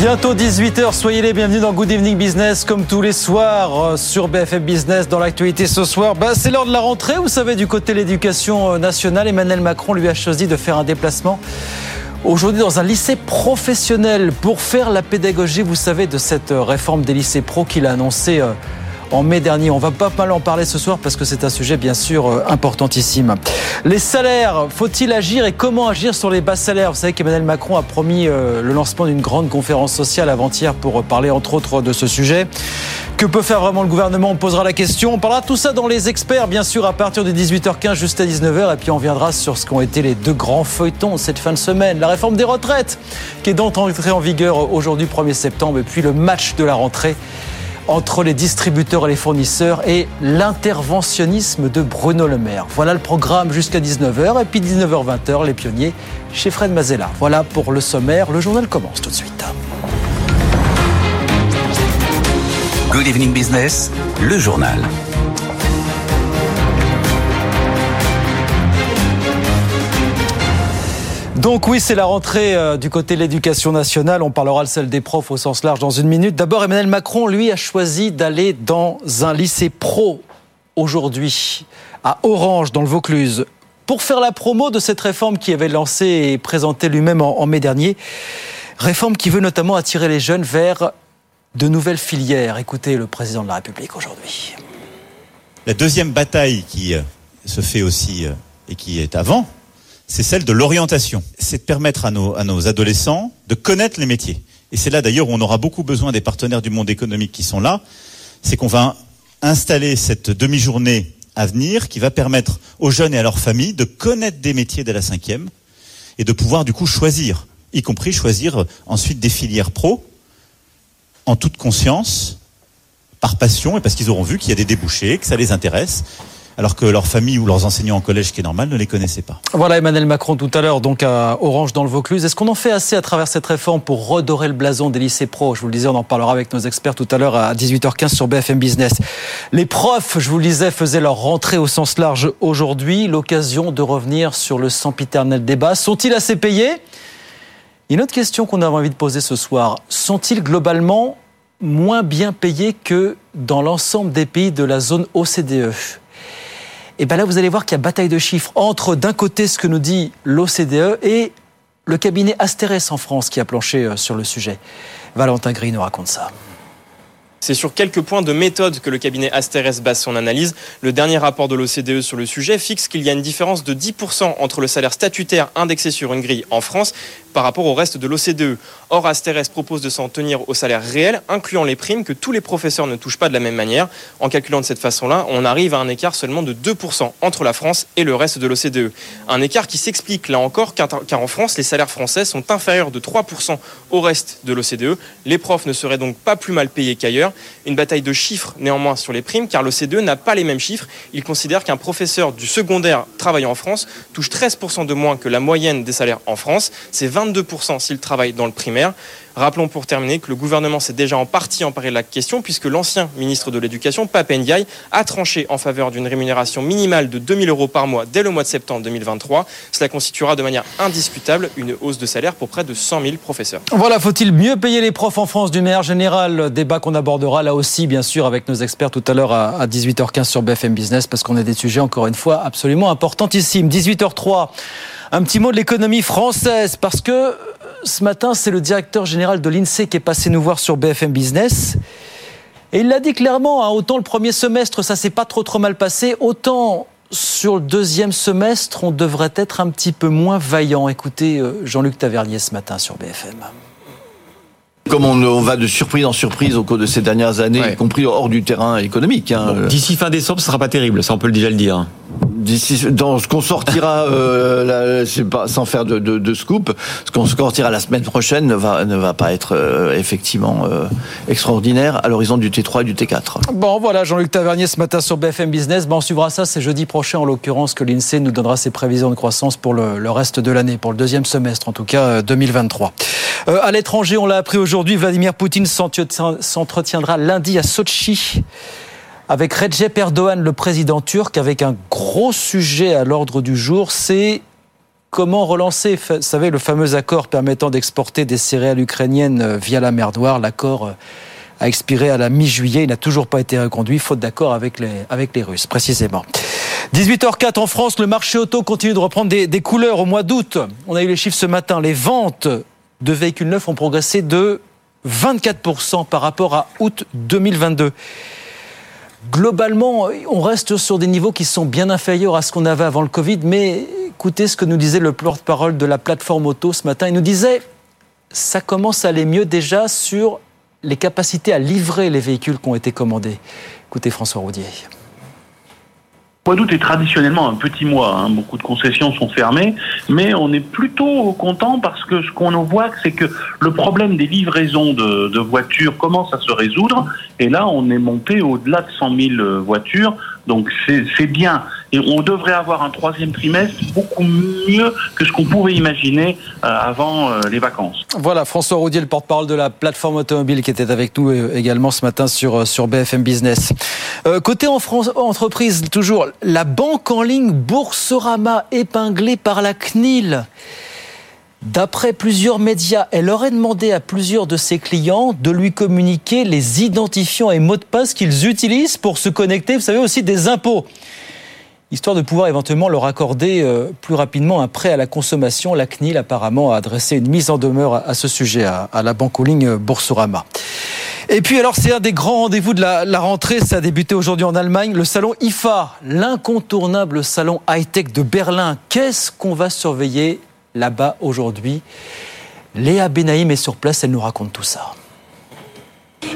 Bientôt 18h, soyez les bienvenus dans Good Evening Business, comme tous les soirs euh, sur BFM Business. Dans l'actualité ce soir, bah, c'est l'heure de la rentrée. Vous savez, du côté de l'éducation euh, nationale, Emmanuel Macron lui a choisi de faire un déplacement aujourd'hui dans un lycée professionnel pour faire la pédagogie, vous savez, de cette euh, réforme des lycées pro qu'il a annoncé en mai dernier. On va pas mal en parler ce soir parce que c'est un sujet bien sûr euh, importantissime. Les salaires, faut-il agir et comment agir sur les bas salaires Vous savez qu'Emmanuel Macron a promis euh, le lancement d'une grande conférence sociale avant-hier pour parler entre autres de ce sujet. Que peut faire vraiment le gouvernement? On posera la question. On parlera tout ça dans les experts, bien sûr, à partir de 18h15 jusqu'à 19h. Et puis on viendra sur ce qu'ont été les deux grands feuilletons cette fin de semaine. La réforme des retraites, qui est donc entrée en vigueur aujourd'hui 1er septembre, et puis le match de la rentrée entre les distributeurs et les fournisseurs et l'interventionnisme de Bruno Le Maire. Voilà le programme jusqu'à 19h et puis 19h-20h, les pionniers chez Fred Mazella. Voilà pour le sommaire. Le journal commence tout de suite. Good Evening Business, le journal. Donc oui, c'est la rentrée euh, du côté de l'éducation nationale. On parlera de celle des profs au sens large dans une minute. D'abord, Emmanuel Macron, lui, a choisi d'aller dans un lycée pro aujourd'hui, à Orange, dans le Vaucluse, pour faire la promo de cette réforme qui avait lancé et présenté lui-même en, mai dernier. Réforme qui veut notamment attirer les jeunes vers de nouvelles filières. Écoutez le président de la République aujourd'hui. La deuxième bataille qui euh, se fait aussi euh, et qui est avant, c'est celle de l'orientation. C'est de permettre à nos, adolescents de connaître les métiers. Et c'est là d'ailleurs où on aura beaucoup besoin des partenaires du monde économique qui sont là. C'est qu'on va installer cette demi-journée à venir qui va permettre aux jeunes et à leurs familles de connaître des métiers dès la cinquième et de pouvoir du coup choisir, y compris choisir ensuite des filières pro en toute conscience, par passion et parce qu'ils auront vu qu'il y a des débouchés, que ça les intéresse alors que leur famille ou leurs enseignants en collège, qui est normal, ne les connaissaient pas. Voilà Emmanuel Macron tout à l'heure, donc à Orange dans le Vaucluse. Est-ce qu'on en fait assez à travers cette réforme pour redorer le blason des lycées pro? Je vous le disais, on en parlera avec nos experts tout à l'heure à 18h15 sur BFM Business. Les profs, je vous le disais, faisaient leur rentrée au sens large aujourd'hui. L'occasion de revenir sur le sempiternel débat. Sont-ils assez payés? Une autre question qu'on avait envie de poser ce soir. Sont-ils globalement moins bien payés que dans l'ensemble des pays de la zone OCDE et bien là, vous allez voir qu'il y a bataille de chiffres entre d'un côté ce que nous dit l'OCDE et le cabinet Asterès en France qui a planché euh, sur le sujet. Valentin Gris nous raconte ça. C'est sur quelques points de méthode que le cabinet Asterès base son analyse. Le dernier rapport de l'OCDE sur le sujet fixe qu'il y a une différence de 10% entre le salaire statutaire indexé sur une grille en France par rapport au reste de l'OCDE. Or, Asterès propose de s'en tenir au salaire réel, incluant les primes que tous les professeurs ne touchent pas de la même manière. En calculant de cette façon-là, on arrive à un écart seulement de 2% entre la France et le reste de l'OCDE. Un écart qui s'explique là encore car, en France, les salaires français sont inférieurs de 3% au reste de l'OCDE. Les profs ne seraient donc pas plus mal payés qu'ailleurs. Une bataille de chiffres néanmoins sur les primes car l'OCDE n'a pas les mêmes chiffres. Il considère qu'un professeur du secondaire travaillant en France touche 13% de moins que la moyenne des salaires en France. C'est 22% s'il travaille dans le primaire. Rappelons pour terminer que le gouvernement s'est déjà en partie emparé de la question puisque l'ancien ministre de l'Éducation, Pape Ndiaye, a tranché en faveur d'une rémunération minimale de 2000 euros par mois dès le mois de septembre 2023. Cela constituera de manière indiscutable une hausse de salaire pour près de 100 000 professeurs. Voilà, faut-il mieux payer les profs en France du maire général Débat qu'on abordera là aussi, bien sûr, avec nos experts tout à l'heure à 18h15 sur BFM Business parce qu'on a des sujets, encore une fois, absolument importantissimes. 18h03. Un petit mot de l'économie française, parce que ce matin, c'est le directeur général de l'INSEE qui est passé nous voir sur BFM Business. Et il l'a dit clairement, hein, autant le premier semestre, ça s'est pas trop mal passé, autant sur le deuxième semestre, on devrait être un petit peu moins vaillant. Écoutez euh, Jean-Luc Tavernier ce matin sur BFM. Comme on, va de surprise en surprise au cours de ces dernières années, y compris hors du terrain économique. Hein. D'ici fin décembre, ce sera pas terrible, ça on peut déjà le dire dans ce qu'on sortira, euh, pas, sans faire de, de, de, scoop, ce qu'on sortira la semaine prochaine ne va, ne va pas être euh, effectivement euh, extraordinaire à l'horizon du T3 et du T4. Bon, voilà, Jean-Luc Tavernier ce matin sur BFM Business. Bon, on suivra ça, c'est jeudi prochain en l'occurrence que l'INSEE nous donnera ses prévisions de croissance pour le, le reste de l'année, pour le deuxième semestre, en tout cas 2023. Euh, euh, à l'étranger, on l'a appris aujourd'hui, Vladimir Poutine s'entretiendra lundi à Sochi avec Recep Erdogan, le président turc, avec un gros sujet à l'ordre du jour, c'est comment relancer, vous savez, le fameux accord permettant d'exporter des céréales ukrainiennes euh, via la mer Noire. L'accord euh, a expiré à la mi-juillet, il n'a toujours pas été reconduit, faute d'accord avec les, avec les Russes, précisément. 18h04 en France, le marché auto continue de reprendre des, des couleurs au mois d'août. On a eu les chiffres ce matin. Les ventes de véhicules neufs ont progressé de 24% par rapport à août 2022 globalement, on reste sur des niveaux qui sont bien inférieurs à ce qu'on avait avant le Covid. Mais écoutez ce que nous disait le porte-parole de la plateforme auto ce matin. Il nous disait, ça commence à aller mieux déjà sur les capacités à livrer les véhicules qui ont été commandés. Écoutez François Roudier. Mois d'août est traditionnellement un petit mois. Hein. Beaucoup de concessions sont fermées, mais on est plutôt content parce que ce qu'on voit, c'est que le problème des livraisons de, de, voitures commence à se résoudre. Et là, on est monté au-delà de 100 000 voitures. Donc c'est bien. Et on devrait avoir un troisième trimestre beaucoup mieux que ce qu'on pouvait imaginer euh, avant euh, les vacances. Voilà, François Roudier, le porte-parole de la plateforme automobile qui était avec nous euh, également ce matin sur, sur BFM Business. côté en France, entreprise, toujours, la banque en ligne Boursorama épinglée par la CNIL. D'après plusieurs médias, elle aurait demandé à plusieurs de ses clients de lui communiquer les identifiants et mots de passe qu'ils utilisent pour se connecter, vous savez, aussi des impôts. Histoire de pouvoir éventuellement leur accorder euh, plus rapidement un prêt à la consommation, la CNIL apparemment a adressé une mise en demeure à ce sujet à, la banque en ligne Boursorama. Et puis alors c'est un des grands rendez-vous de la, la, rentrée, ça a débuté aujourd'hui en Allemagne, le salon IFA, l'incontournable salon high-tech de Berlin. Qu'est-ce qu'on va surveiller là-bas aujourd'hui. Léa Benaïm est sur place, elle nous raconte tout ça.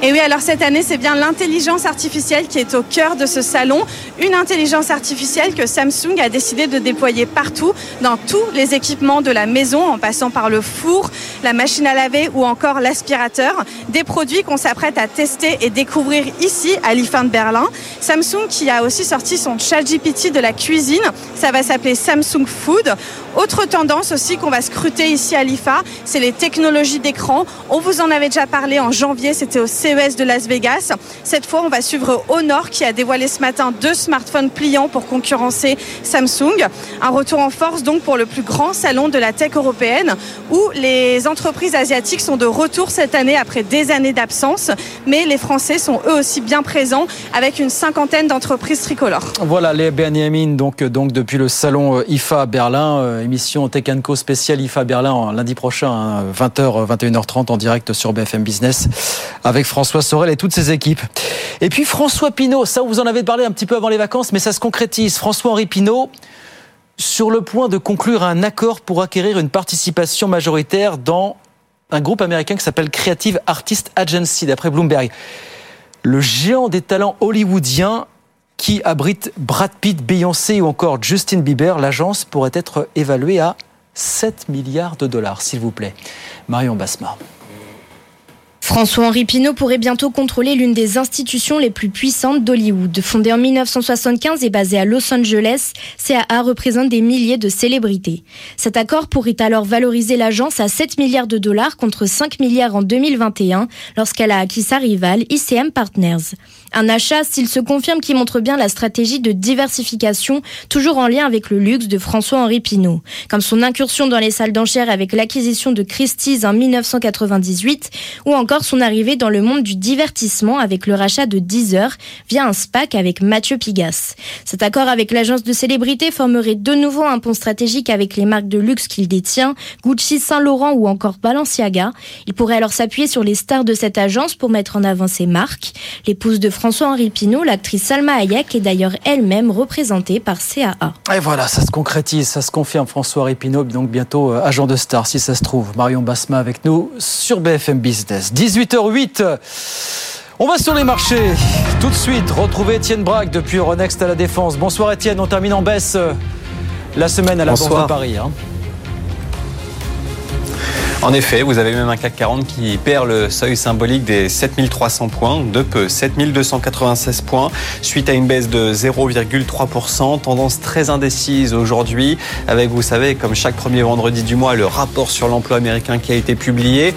Et oui, alors cette année, c'est bien l'intelligence artificielle qui est au cœur de ce salon. Une intelligence artificielle que Samsung a décidé de déployer partout, dans tous les équipements de la maison, en passant par le four, la machine à laver ou encore l'aspirateur. Des produits qu'on s'apprête à tester et découvrir ici, à l'IFA de Berlin. Samsung qui a aussi sorti son chat GPT de la cuisine. Ça va s'appeler Samsung Food. Autre tendance aussi qu'on va scruter ici à l'IFA, c'est les technologies d'écran. On vous en avait déjà parlé en janvier, c'était au CES de Las Vegas. Cette fois, on va suivre Honor qui a dévoilé ce matin deux smartphones pliants pour concurrencer Samsung. Un retour en force donc pour le plus grand salon de la tech européenne où les entreprises asiatiques sont de retour cette année après des années d'absence. Mais les Français sont eux aussi bien présents avec une cinquantaine d'entreprises tricolores. Voilà les Benjamin donc, donc depuis le salon euh, IFA Berlin euh, émission Tech Co spéciale IFA Berlin lundi prochain, 20h, hein, 21h30 en direct sur BFM Business avec François Sorel et toutes ses équipes. Et puis François Pinault, ça vous en avez parlé un petit peu avant les vacances, mais ça se concrétise. François-Henri Pinault, sur le point de conclure un accord pour acquérir une participation majoritaire dans un groupe américain qui s'appelle Creative Artist Agency, d'après Bloomberg. Le géant des talents hollywoodiens qui abrite Brad Pitt, Beyoncé ou encore Justin Bieber, l'agence pourrait être évaluée à 7 milliards de dollars, s'il vous plaît. Marion Basma. François-Henri Pinault pourrait bientôt contrôler l'une des institutions les plus puissantes d'Hollywood. Fondée en 1975 et basée à Los Angeles, CAA représente des milliers de célébrités. Cet accord pourrait alors valoriser l'agence à 7 milliards de dollars contre 5 milliards en 2021 lorsqu'elle a acquis sa rivale ICM Partners. Un achat, s'il se confirme, qui montre bien la stratégie de diversification, toujours en lien avec le luxe de François-Henri Pinault. Comme son incursion dans les salles d'enchères avec l'acquisition de Christie's en 1998 ou encore son arrivée dans le monde du divertissement avec le rachat de Deezer via un SPAC avec Mathieu Pigas. Cet accord avec l'agence de célébrité formerait de nouveau un pont stratégique avec les marques de luxe qu'il détient, Gucci, Saint-Laurent ou encore Balenciaga. Il pourrait alors s'appuyer sur les stars de cette agence pour mettre en avant ses marques. L'épouse de François-Henri Pinault, l'actrice Salma Hayek, est d'ailleurs elle-même représentée par CAA. Et voilà, ça se concrétise, ça se confirme. François-Henri Pinault, donc bientôt euh, agent de star, si ça se trouve. Marion Basma avec nous sur BFM Business. 18h08. On va sur les marchés. Tout de suite, retrouver Étienne Braque depuis Euronext à la Défense. Bonsoir Étienne, on termine en baisse euh, la semaine à la Bourse de Paris. Hein. En effet, vous avez même un CAC 40 qui perd le seuil symbolique des 7300 points, de peu, 7296 points, suite à une baisse de 0,3%, tendance très indécise aujourd'hui, avec, vous savez, comme chaque premier vendredi du mois, le rapport sur l'emploi américain qui a été publié.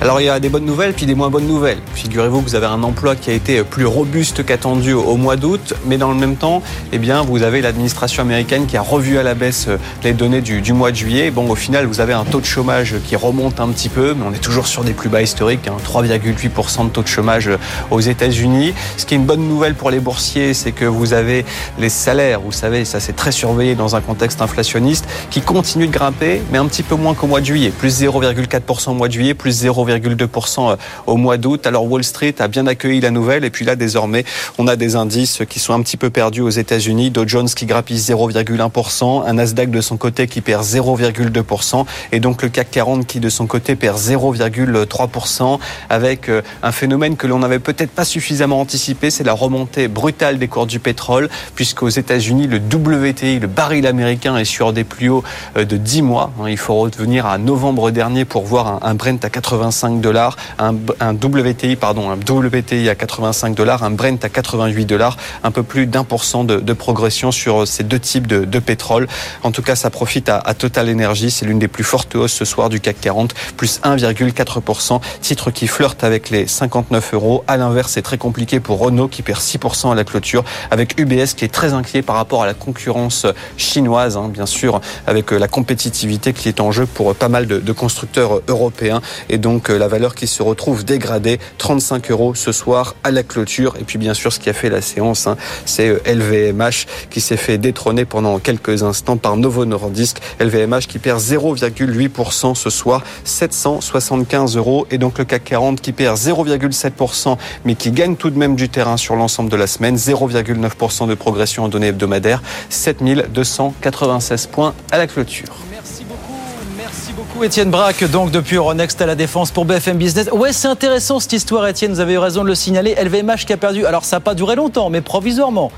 Alors il y a des bonnes nouvelles puis des moins bonnes nouvelles. Figurez-vous que vous avez un emploi qui a été plus robuste qu'attendu au mois d'août, mais dans le même temps, eh bien vous avez l'administration américaine qui a revu à la baisse euh, les données du, mois de juillet. Bon, au final, vous avez un taux de chômage qui remonte un petit peu, mais on est toujours sur des plus bas historiques, 3,8% de taux de chômage euh, aux États-Unis. Ce qui est une bonne nouvelle pour les boursiers, c'est que vous avez les salaires, vous savez, ça c'est très surveillé dans un contexte inflationniste, qui continuent de grimper, mais un petit peu moins qu'au mois de juillet, plus 0,4% au mois de juillet, plus 0, 2% euh, au mois d'août. Alors Wall Street a bien accueilli la nouvelle et puis là désormais on a des indices qui sont un petit peu perdus aux États-Unis. Dow Jones qui grappille 0,1%, un Nasdaq de son côté qui perd 0,2% et donc le CAC 40 qui de son côté perd 0,3% avec euh, un phénomène que l'on n'avait peut-être pas suffisamment anticipé, c'est la remontée brutale des cours du pétrole puisqu'aux États-Unis le WTI, le baril américain est sur des plus hauts euh, de 10 mois. Il faut revenir à novembre dernier pour voir un Brent à 85 dollars, un, WTI pardon, un WTI à 85 dollars, un Brent à 88 dollars, un peu plus d'un pour cent de, progression sur ces deux types de, pétrole. En tout cas, ça profite à, Total Energy, c'est l'une des plus fortes hausses ce soir du CAC 40, plus 1,4%, titre qui flirte avec les 59 euros. À l'inverse, c'est très compliqué pour Renault qui perd 6% à la clôture, avec UBS qui est très inquiet par rapport à la concurrence chinoise, hein, bien sûr, avec la compétitivité qui est en jeu pour pas mal de, de constructeurs européens. Et donc, la valeur qui se retrouve dégradée, 35 euros ce soir à la clôture. Et puis bien sûr, ce qui a fait la séance, hein, c'est LVMH euh, qui s'est fait détrôner pendant quelques instants par Novo Nordisk. LVMH qui perd 0,8% ce soir, 775 euros. Et donc le CAC 40 qui perd 0,7%, mais qui gagne tout de même du terrain sur l'ensemble de la semaine, 0,9% de progression en données hebdomadaires, 7296 points à la clôture. Étienne Braque, donc depuis Euronext à la Défense pour BFM Business. Ouais, c'est intéressant cette histoire, Étienne, vous avez eu raison de le signaler. LVMH qui a perdu, alors ça n'a pas duré longtemps, mais provisoirement,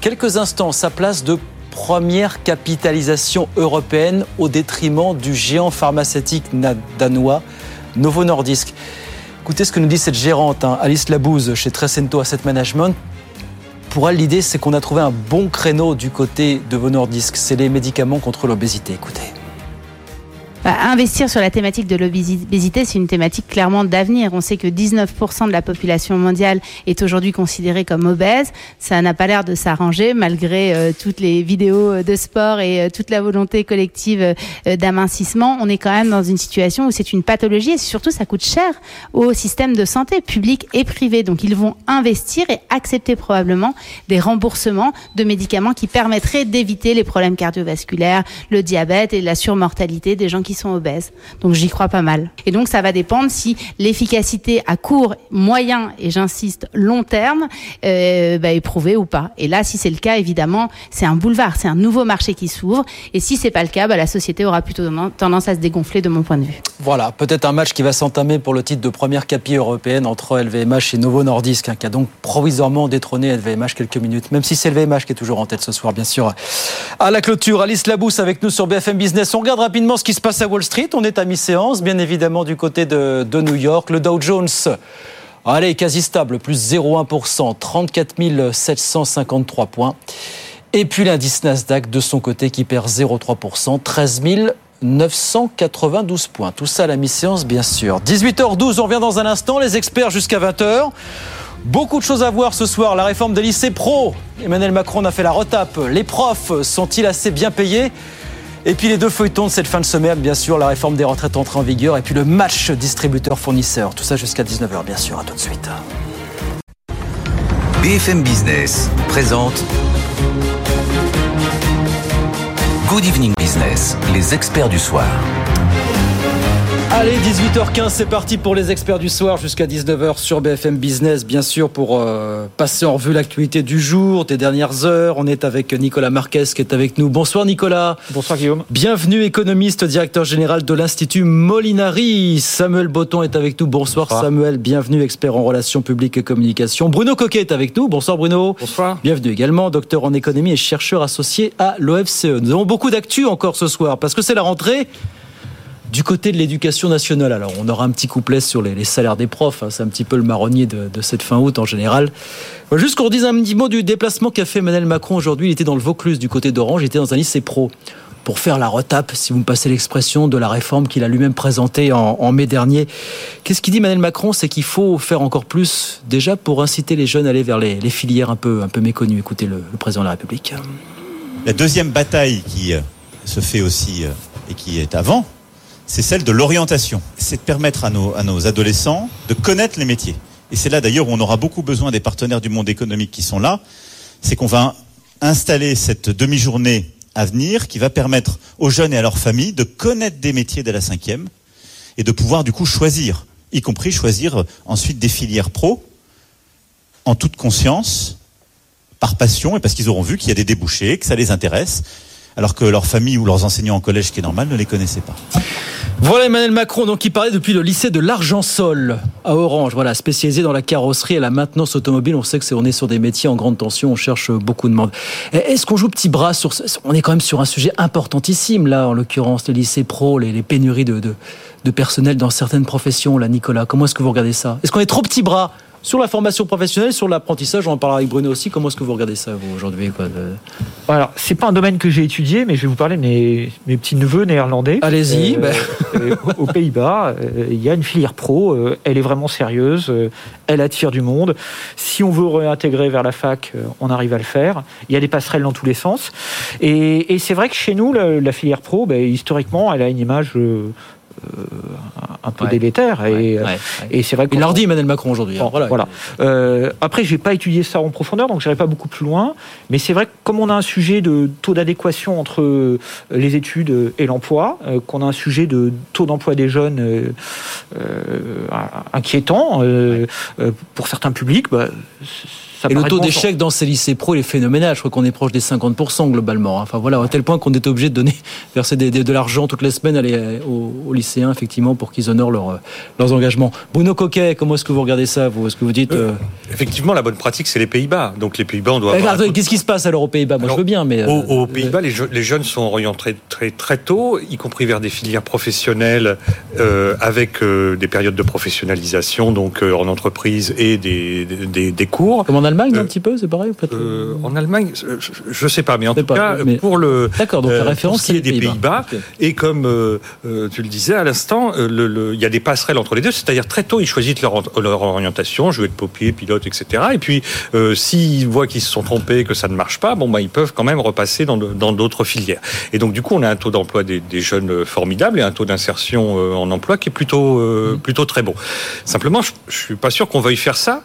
quelques instants, sa place de première capitalisation européenne au détriment du géant pharmaceutique danois Novo Nordisk. Écoutez ce que nous dit cette gérante, hein, Alice Labouze, chez Trecento Asset Management. Pour elle, l'idée, c'est qu'on a trouvé un bon créneau du côté de Novo Nordisk. C'est les médicaments contre l'obésité. Écoutez. Bah, investir sur la thématique de l'obésité, c'est une thématique clairement d'avenir. On sait que 19% de la population mondiale est aujourd'hui considérée comme obèse. Ça n'a pas l'air de s'arranger malgré euh, toutes les vidéos de sport et euh, toute la volonté collective euh, d'amincissement. On est quand même dans une situation où c'est une pathologie et surtout ça coûte cher au système de santé public et privé. Donc ils vont investir et accepter probablement des remboursements de médicaments qui permettraient d'éviter les problèmes cardiovasculaires, le diabète et la surmortalité des gens qui sont obèses. Donc j'y crois pas mal. Et donc ça va dépendre si l'efficacité à court, moyen et j'insiste long terme euh, bah, est prouvée ou pas. Et là, si c'est le cas, évidemment, c'est un boulevard, c'est un nouveau marché qui s'ouvre. Et si c'est pas le cas, bah, la société aura plutôt tendance à se dégonfler de mon point de vue. Voilà, peut-être un match qui va s'entamer pour le titre de première capi européenne entre LVMH et Novo Nordisk, hein, qui a donc provisoirement détrôné LVMH quelques minutes, même si c'est LVMH qui est toujours en tête ce soir, bien sûr. À la clôture, Alice Labousse avec nous sur BFM Business. On regarde rapidement ce qui se passe à Wall Street. On est à mi-séance, bien évidemment, du côté de, New York. Le Dow Jones. Allez, quasi stable, plus 0,1%, 34 753 points. Et puis l'indice Nasdaq de son côté qui perd 0,3%, 13 992 points. Tout ça à la mi-séance, bien sûr. 18h12, on revient dans un instant. Les experts jusqu'à 20h. Beaucoup de choses à voir ce soir. La réforme des lycées pro. Emmanuel Macron a fait la retape. Les profs sont-ils assez bien payés? Et puis les deux feuilletons de cette fin de semaine, bien sûr, la réforme des retraites entrée en vigueur et puis le match distributeur-fournisseur. Tout ça jusqu'à 19h, bien sûr. À tout de suite. BFM Business présente Good Evening Business, les experts du soir. Allez, 18h15, c'est parti pour les experts du soir jusqu'à 19h sur BFM Business, bien sûr, pour euh, passer en revue l'actualité du jour, des dernières heures. On est avec Nicolas Marquez qui est avec nous. Bonsoir Nicolas. Bonsoir Guillaume. Bienvenue, économiste, directeur général de l'Institut Molinari. Samuel Botton est avec nous. Bonsoir, Bonsoir, Samuel. Bienvenue, expert en relations publiques et communication. Bruno Coquet est avec nous. Bonsoir Bruno. Bonsoir. Bienvenue également, docteur en économie et chercheur associé à l'OFCE. Nous avons beaucoup d'actu encore ce soir parce que c'est la rentrée. Du côté de l'éducation nationale, alors on aura un petit couplet sur les, salaires des profs, hein, c'est un petit peu le marronnier de, cette fin août en général. Juste qu'on dise un petit mot du déplacement qu'a fait Emmanuel Macron aujourd'hui, il était dans le Vaucluse du côté d'Orange, il était dans un lycée pro pour faire la retape, si vous me passez l'expression, de la réforme qu'il a lui-même présentée en, mai dernier. Qu'est-ce qu'il dit Emmanuel Macron? C'est qu'il faut faire encore plus, déjà pour inciter les jeunes à aller vers les, filières un peu, un peu méconnues. Écoutez le, le, président de la République. La deuxième bataille qui se fait aussi et qui est avant, c'est celle de l'orientation. C'est de permettre à nos, adolescents de connaître les métiers. Et c'est là d'ailleurs où on aura beaucoup besoin des partenaires du monde économique qui sont là. C'est qu'on va installer cette demi-journée à venir qui va permettre aux jeunes et à leurs familles de connaître des métiers dès la cinquième et de pouvoir du coup choisir, y compris choisir ensuite des filières pro en toute conscience, par passion et parce qu'ils auront vu qu'il y a des débouchés, que ça les intéresse, alors que leur famille ou leurs enseignants en collège, ce qui est normal, ne les connaissaient pas. Voilà Emmanuel Macron, donc qui parlait depuis le lycée de l'Argent-Sol à Orange, voilà, spécialisé dans la carrosserie et la maintenance automobile. On sait que c'est on est sur des métiers en grande tension, on cherche beaucoup de monde. Est-ce qu'on joue petit bras sur On est quand même sur un sujet importantissime là, en l'occurrence les lycées pro, les, les pénuries de, de, personnel dans certaines professions. Là, Nicolas, comment est-ce que vous regardez ça? Est-ce qu'on est trop petit bras? Sur la formation professionnelle, sur l'apprentissage, on en parlera avec Bruno aussi. Comment est-ce que vous regardez ça, vous, aujourd'hui quoi, de... Alors, c'est pas un domaine que j'ai étudié, mais je vais vous parler de mes, mes petits neveux néerlandais. Allez-y. Euh, ben... aux Pays-Bas, euh, il y a une filière pro. Euh, elle est vraiment sérieuse. Euh, elle attire du monde. Si on veut réintégrer vers la fac, on arrive à le faire. Il y a des passerelles dans tous les sens. Et, et c'est vrai que chez nous, la, la filière pro, ben, historiquement, elle a une image euh, un peu ouais. délétère. Et, ouais, ouais, et c'est vrai que. Il leur dit Emmanuel Macron aujourd'hui. Bon, voilà. voilà. Euh, après, j'ai pas étudié ça en profondeur, donc j'irai pas beaucoup plus loin. Mais c'est vrai que comme on a un sujet de taux d'adéquation entre les études et l'emploi, euh, qu'on a un sujet de taux d'emploi des jeunes euh, inquiétant pour certains publics, bah, et le taux d'échec dans ces lycées pro, il est phénoménal. Je crois qu'on est proche des 50% globalement. Enfin voilà, à tel point qu'on est obligé de donner, verser des, des, de l'argent toutes les semaines aller aux, aux lycéens, effectivement, pour qu'ils honorent leur, leurs engagements. Bruno Coquet, comment est-ce que vous regardez ça vous? Est-ce que vous dites. Euh... Effectivement, la bonne pratique, c'est les Pays-Bas. Donc les Pays-Bas, on doit. Avoir... Qu'est-ce qui se passe alors aux Pays-Bas? Moi, alors, je veux bien, mais. Aux, aux Pays-Bas, les, je, les, jeunes sont orientés très, très tôt, y compris vers des filières professionnelles, euh, avec euh, des périodes de professionnalisation, donc euh, en entreprise et des, des, des cours. Comme en Allemagne, un petit peu, c'est pareil en, fait euh, en Allemagne, je ne sais pas, mais en tout pas, cas, mais... pour le. D'accord, donc la référence, c'est des Pays-Bas. Pays okay. Et comme euh, tu le disais à l'instant, il y a des passerelles entre les deux, c'est-à-dire très tôt, ils choisissent leur, leur orientation, jouer de paupier, pilote, etc. Et puis, euh, s'ils voient qu'ils se sont trompés, que ça ne marche pas, bon, bah, ils peuvent quand même repasser dans d'autres filières. Et donc, du coup, on a un taux d'emploi des, des, jeunes formidable et un taux d'insertion euh, en emploi qui est plutôt, mmh. plutôt très bon. Simplement, je, je suis pas sûr qu'on veuille faire ça,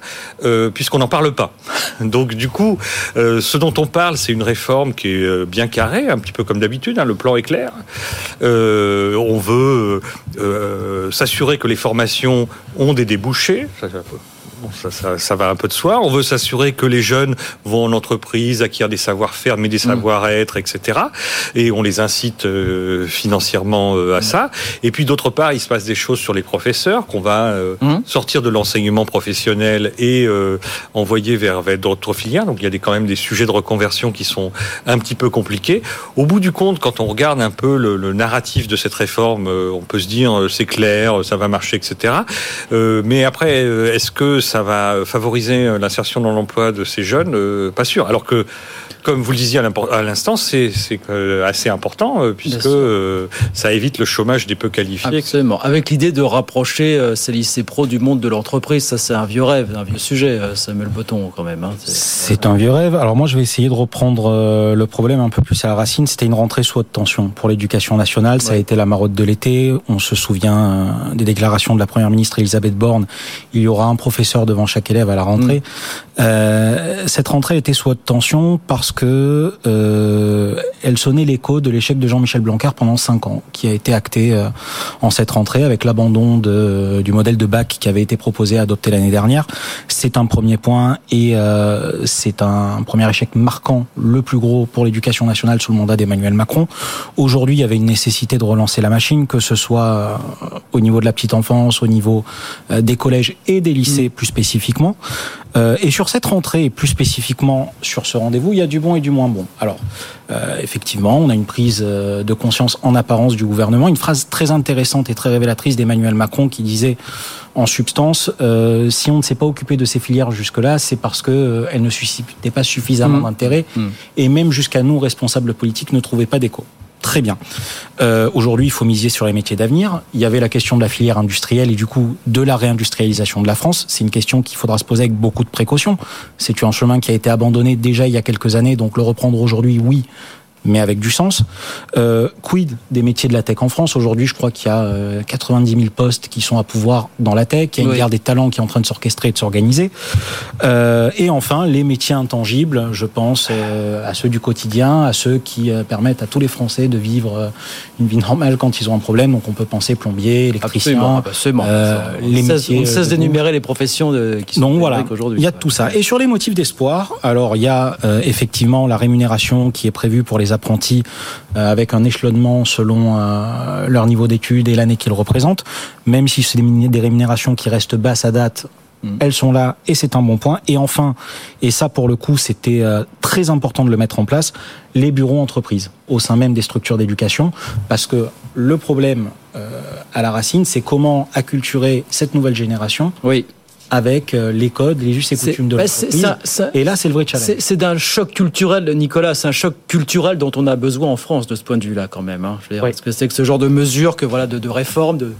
puisqu'on n'en parle pas. Donc du coup, euh, ce dont on parle, c'est une réforme qui est euh, bien carrée, un petit peu comme d'habitude. Hein, le plan est clair. Euh, on veut s'assurer que les formations ont des débouchés. Bon, ça, ça, ça, va un peu de soi. On veut s'assurer que les jeunes vont en entreprise, acquièrent des savoir-faire, mais des savoir-être, etc. Et on les incite euh, financièrement euh, à ça. Et puis d'autre part, il se passe des choses sur les professeurs qu'on va euh, mmh. sortir de l'enseignement professionnel et euh, envoyer vers, vers d'autres filières. Donc il y a des, quand même des sujets de reconversion qui sont un petit peu compliqués. Au bout du compte, quand on regarde un peu le, le narratif de cette réforme, on peut se dire c'est clair, ça va marcher, etc. mais après, est-ce que ça va favoriser euh, l'insertion dans l'emploi de ces jeunes euh, Pas sûr. Alors que comme vous le disiez à l'instant, c'est assez important euh, puisque euh, ça évite le chômage des peu qualifiés. Absolument. Avec l'idée de rapprocher euh, ces lycées pro du monde de l'entreprise, ça c'est un vieux rêve, un vieux sujet, Samuel Botton quand même. Hein. C'est un vieux rêve. Alors moi je vais essayer de reprendre le problème un peu plus à la racine. C'était une rentrée sous haute tension pour l'éducation nationale. Ça a été la marotte de l'été. On se souvient des déclarations de la première ministre Elisabeth Borne. Il y aura un professeur devant chaque élève à la rentrée. Mm. cette rentrée était sous haute tension parce que euh, elle sonnait l'écho de l'échec de Jean-Michel Blanquer pendant cinq ans, qui a été acté euh, en cette rentrée avec l'abandon du modèle de bac qui avait été proposé adopté l'année dernière. C'est un premier point et euh, c'est un premier échec marquant, le plus gros pour l'éducation nationale sous le mandat d'Emmanuel Macron. Aujourd'hui, il y avait une nécessité de relancer la machine, que ce soit au niveau de la petite enfance, au niveau des collèges et des lycées plus spécifiquement. et sur cette rentrée, et plus spécifiquement sur ce rendez-vous, il y a du bon et du moins bon. Alors, euh, effectivement, on a une prise euh, de conscience en apparence du gouvernement. Une phrase très intéressante et très révélatrice d'Emmanuel Macron qui disait, en substance, euh, si on ne s'est pas occupé de ces filières jusque-là, c'est parce que elles ne suscitaient pas suffisamment mmh. d'intérêt, mmh. et même jusqu'à nous, responsables politiques, ne trouvaient pas d'écho. Très bien. Euh, Aujourd'hui, il faut miser sur les métiers d'avenir. Il y avait la question de la filière industrielle et du coup de la réindustrialisation de la France. C'est une question qu'il faudra se poser avec beaucoup de précaution. C'est un chemin qui a été abandonné déjà il y a quelques années, donc le reprendre aujourd'hui, oui, mais avec du sens. Euh, quid des métiers de la tech en France Aujourd'hui, je crois qu'il y a 90 euh, 000 postes qui sont à pouvoir dans la tech. Il y a une guerre des talents qui est en train de s'orchestrer et de s'organiser. Euh, et enfin, les métiers intangibles. Je pense à ceux du quotidien, à ceux qui permettent à tous les Français de vivre une vie normale quand ils ont un problème. Donc, on peut penser plombier, électricien, absolument, les métiers. On cesse d'énumérer les professions de, qui sont Donc voilà, aujourd'hui. Il y a tout ça. Et sur les motifs d'espoir, alors il y a effectivement la rémunération qui est prévue pour les apprentis euh, avec un échelonnement selon euh, leur niveau d'études et l'année qu'ils représentent. Même si c'est des rémunérations qui restent basses à date, mm. elles sont là et c'est un bon point. Et enfin, et ça pour le coup c'était euh, très important de le mettre en place, les bureaux entreprises au sein même des structures d'éducation, parce que le problème à la racine, c'est comment acculturer cette nouvelle génération oui avec euh, les codes, les us et coutumes de bah, l'entreprise. Et là, c'est le vrai challenge. C'est d'un choc culturel, Nicolas. C'est un choc culturel dont on a besoin en France de ce point de vue-là, quand même. Hein. Parce que c'est que ce genre de mesures, que voilà, de, de réforme, de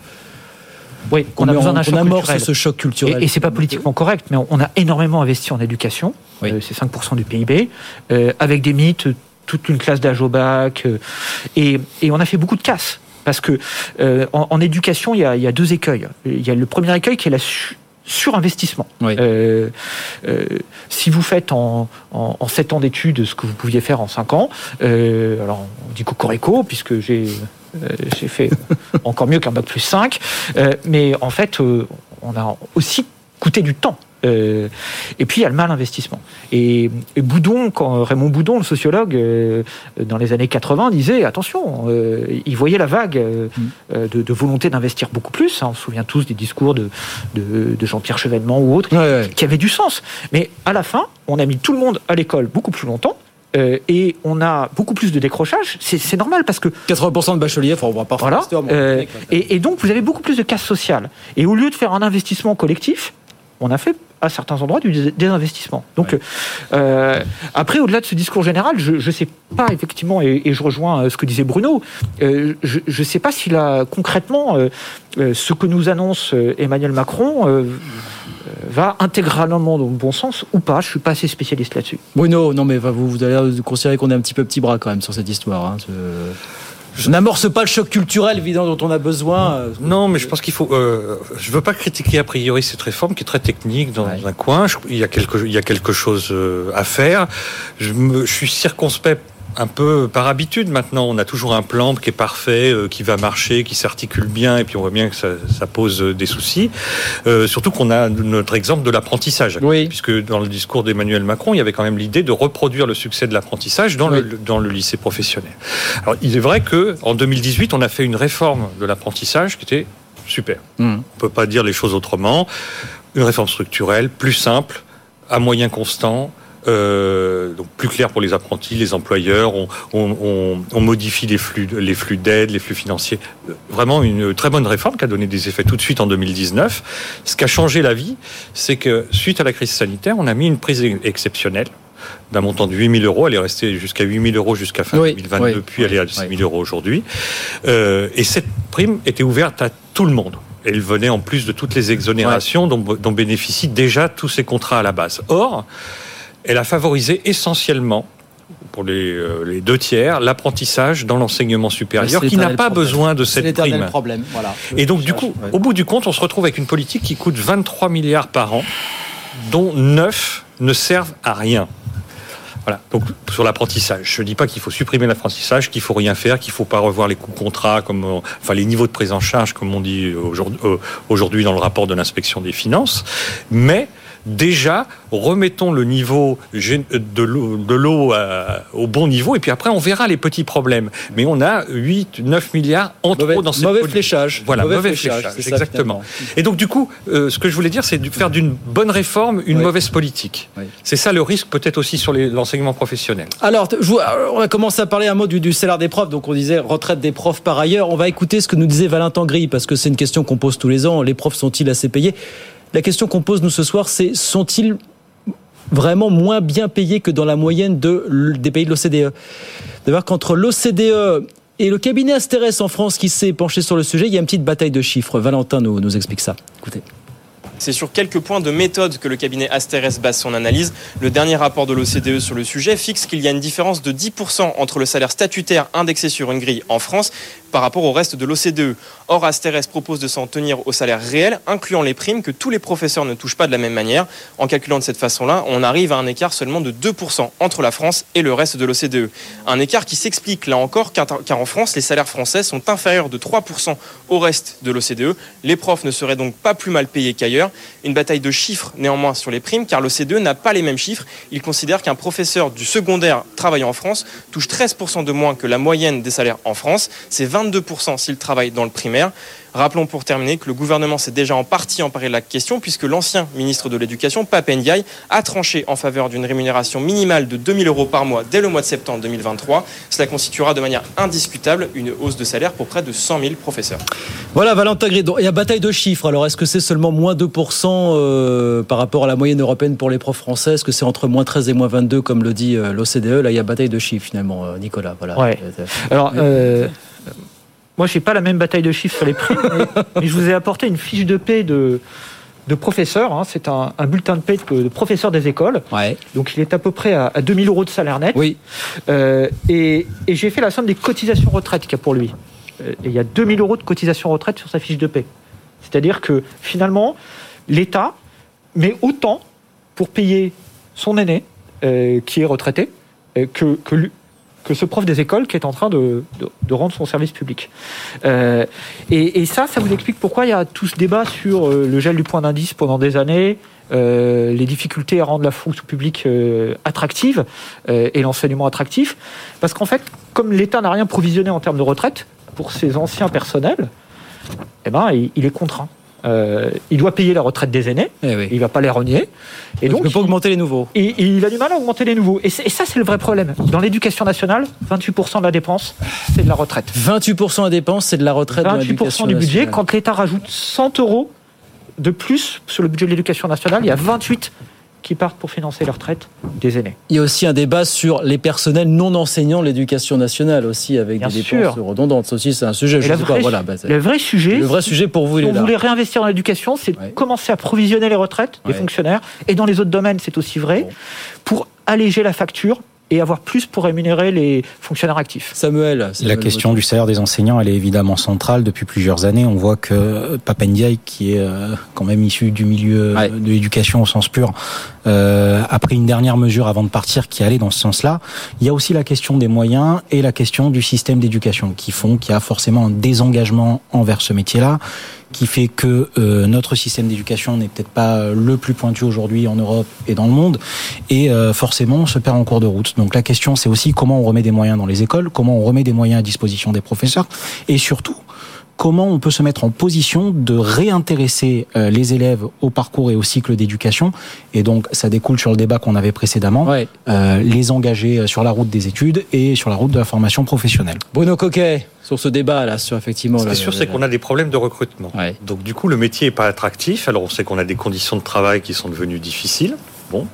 oui, qu'on a besoin d'un choc culturel. ce choc culturel. Et, et c'est pas politiquement correct, mais on a énormément investi en éducation. Euh, c'est 5% du PIB, euh, avec des mythes, toute une classe d'âge au bac, et, et, on a fait beaucoup de casse. Parce que en, éducation, il y, a, il y, a, deux écueils. Il y a le premier écueil qui est la surinvestissement. Euh, euh, si vous faites en, en, 7 ans d'études ce que vous pouviez faire en 5 ans, euh, alors on dit cocorico, puisque j'ai j'ai fait encore mieux qu'un bac plus 5, mais en fait, on a aussi coûté du temps euh, et puis il y a le mal investissement. Et, Boudon, quand Raymond Boudon, le sociologue, euh, dans les années 80, disait attention, euh, il voyait la vague mm. de, volonté d'investir beaucoup plus. Hein. on se souvient tous des discours de, de, Jean-Pierre Chevènement ou autres, qui avaient du sens. Mais à la fin, on a mis tout le monde à l'école beaucoup plus longtemps. et on a beaucoup plus de décrochage. C'est normal parce que 80% de bacheliers, on va pas. Voilà. et, et donc vous avez beaucoup plus de casse sociale. Et au lieu de faire un investissement collectif, on a fait à certains endroits du désinvestissement. Donc euh, après, au-delà de ce discours général, je ne sais pas effectivement, et, je rejoins euh, ce que disait Bruno, euh, je ne sais pas s'il a concrètement ce que nous annonce Emmanuel Macron va intégralement dans le bon sens ou pas. Je suis pas assez spécialiste là-dessus. Bruno, non mais vous, vous allez considérer qu'on est un petit peu petit bras quand même sur cette histoire. Hein, je n'amorce pas le choc culturel évident dont on a besoin. Euh, non, mais je pense qu'il faut. Euh, je veux pas critiquer a priori cette réforme qui est très technique dans un coin. il y a quelque, il y a quelque chose euh, à faire. Je, me, je suis circonspect un peu par habitude maintenant. On a toujours un plan qui est parfait, euh, qui va marcher, qui s'articule bien, et puis on voit bien que ça, pose des soucis. Euh, surtout qu'on a notre exemple de l'apprentissage, oui. puisque dans le discours d'Emmanuel Macron, il y avait quand même l'idée de reproduire le succès de l'apprentissage dans, le, dans le lycée professionnel. Alors il est vrai que en 2018, on a fait une réforme de l'apprentissage qui était super. Hmm. On peut pas dire les choses autrement. Une réforme structurelle, plus simple, à moyens constants euh, donc plus clair pour les apprentis, les employeurs. On, on, on, on modifie les flux, les flux d'aide, les flux financiers. Vraiment une très bonne réforme qui a donné des effets tout de suite en 2019. Ce qui a changé la vie, c'est que suite à la crise sanitaire, on a mis une prise exceptionnelle d'un montant de 8 000 euros. Elle est restée jusqu'à 8 000 euros jusqu'à fin Oui, 2022, oui, puis elle est à 6 000 euros aujourd'hui. Euh, et cette prime était ouverte à tout le monde. Elle venait en plus de toutes les exonérations dont, dont bénéficient déjà tous ces contrats à la base. Or, elle a favorisé essentiellement pour les, euh, les deux tiers, l'apprentissage dans l'enseignement supérieur, qui n'a pas problème. besoin de cette prime. problème, voilà. Et donc, du coup, au bout du compte, on se retrouve avec une politique qui coûte 23 milliards par an, dont 9 ne servent à rien. Voilà. Donc, sur l'apprentissage, je ne dis pas qu'il faut supprimer l'apprentissage, qu'il faut rien faire, qu'il faut pas revoir les coûts contrats, comme, on- enfin, les niveaux de prise en charge, comme on dit aujourd'hui euh, aujourd'hui dans le rapport de l'inspection des finances. Mais, déjà, remettons le niveau gé- de l'eau à- au bon niveau, et puis après, on verra les petits problèmes. Mais on a 8, 9 milliards en trop dans cette mauvais fléchage. Voilà, Mauvais mauvais, fléchage, fléchage, c'est ça, exactement. Et donc, du coup, euh, ce que je voulais dire, c'est de faire d'une bonne réforme une mauvaise politique. C'est ça le risque, peut-être aussi sur l'enseignement professionnel. Alors, on a commencé à parler un mot du, du salaire des profs, donc on disait retraite des profs par ailleurs. On va écouter ce que nous disait Valentin Gris, parce que c'est une question qu'on pose tous les ans. Les profs sont-ils assez payés? La question qu'on pose nous ce soir, c'est sont-ils vraiment moins bien payés que dans la moyenne des pays de l'OCDE D'ailleurs, qu'entre l'OCDE et le cabinet Asterès en France qui s'est penché sur le sujet, il y a une petite bataille de chiffres. Valentin nous, nous explique ça. Écoutez. C'est sur quelques points de méthode que le cabinet Asterès base son analyse. Le dernier rapport de l'OCDE sur le sujet fixe qu'il y a une différence de 10% entre le salaire statutaire indexé sur une grille en France par rapport au reste de l'OCDE. Or, Asterès propose de s'en tenir au salaire réel, incluant les primes que tous les professeurs ne touchent pas de la même manière. En calculant de cette façon-là, on arrive à un écart seulement de 2% entre la France et le reste de l'OCDE. Un écart qui s'explique là encore car, en France, les salaires français sont inférieurs de 3% au reste de l'OCDE. Les profs ne seraient donc pas plus mal payés qu'ailleurs. Une bataille de chiffres néanmoins sur les primes car l'OCDE n'a pas les mêmes chiffres. Il considère qu'un professeur du secondaire travaillant en France touche 13% de moins que la moyenne des salaires en France. C'est 22% s'il travaille dans le primaire. Rappelons pour terminer que le gouvernement s'est déjà en partie emparé de la question puisque l'ancien ministre de l'Éducation, Pape Ndiaye, a tranché en faveur d'une rémunération minimale de 2000 euros par mois dès le mois de septembre 2023. Cela constituera de manière indiscutable une hausse de salaire pour près de 100 000 professeurs. Voilà, Valentin. Donc, Il y a bataille de chiffres. Alors, est-ce que c'est seulement moins 2% euh, par rapport à la moyenne européenne pour les profs français? Est-ce que c'est entre moins 13 et moins 22, comme le dit euh, l'OCDE Là, il y a bataille de chiffres, finalement, euh, Nicolas. Voilà. Ouais. Alors, euh, moi, j'ai pas la même bataille de chiffres sur les primes, mais, mais je vous ai apporté une fiche de paie de, de professeur. hein. C'est un, un bulletin de paie de, de professeur des écoles. Donc, il est à peu près à, à 2000 euros de salaire net. Oui. Euh, et et j'ai fait la somme des cotisations retraite qu'il y a pour lui. Euh, et il y a 2000 euros de cotisations retraite sur sa fiche de paie. C'est-à-dire que finalement, l'État met autant pour payer son aîné, euh, qui est retraité, que, que, lui- que ce prof des écoles qui est en train de, rendre son service public. Euh, et, ça, ça vous explique pourquoi il y a tout ce débat sur euh, le gel du point d'indice pendant des années, euh, les difficultés à rendre la fonction publique attractive et l'enseignement attractif. Parce qu'en fait, comme l'État n'a rien provisionné en termes de retraite pour ses anciens personnels, eh ben, il est contraint. Euh, il doit payer la retraite des aînés. Il ne va pas les renier. Et donc, il ne peut pas augmenter les nouveaux. et, et il a du mal à augmenter les nouveaux. Et, ça, c'est le vrai problème. Dans l'éducation nationale, 28% de la dépense, c'est de la retraite. 28% de dépenses, c'est de la retraite dans 28% l'éducation du budget. nationale. Quand l'État rajoute 100 euros de plus sur le budget de l'éducation nationale, il y a 28 qui partent pour financer la retraite des aînés. Il y a aussi un débat sur les personnels non enseignants de l'éducation nationale aussi, avec Bien des sûr. dépenses redondantes. Ça aussi, c'est un sujet. Et Je le sais vrai, pas, voilà, bah, le vrai sujet, Le vrai sujet pour vous, il si est on là. voulait réinvestir dans l'éducation, c'est de commencer à provisionner les retraites des Ouais. fonctionnaires. Et dans les autres domaines, c'est aussi vrai, pour alléger la facture et avoir plus pour rémunérer les fonctionnaires actifs. Samuel, La question du salaire des enseignants, elle est évidemment centrale depuis plusieurs années. On voit que Papendiaï, qui est euh, quand même issu du milieu euh, de l'éducation au sens pur, euh, a pris une dernière mesure avant de partir qui allait dans ce sens-là. Il y a aussi la question des moyens et la question du système d'éducation qui font qu'il y a forcément un désengagement envers ce métier-là qui fait que euh, notre système d'éducation n'est peut-être pas le plus pointu aujourd'hui en Europe et dans le monde, et euh, forcément on se perd en cours de route. Donc la question c'est aussi comment on remet des moyens dans les écoles, comment on remet des moyens à disposition des professeurs, et surtout comment on peut se mettre en position de réintéresser euh, les élèves au parcours et au cycle d'éducation. Et donc, ça découle sur le débat qu'on avait précédemment, euh, les engager sur la route des études et sur la route de la formation professionnelle. Bruno Coquet, sur ce débat là, sur effectivement. Ce qui est sûr, c'est qu'on a des problèmes de recrutement. Donc, du coup, le métier est pas attractif. Alors, on sait qu'on a des conditions de travail qui sont devenues difficiles. Bon.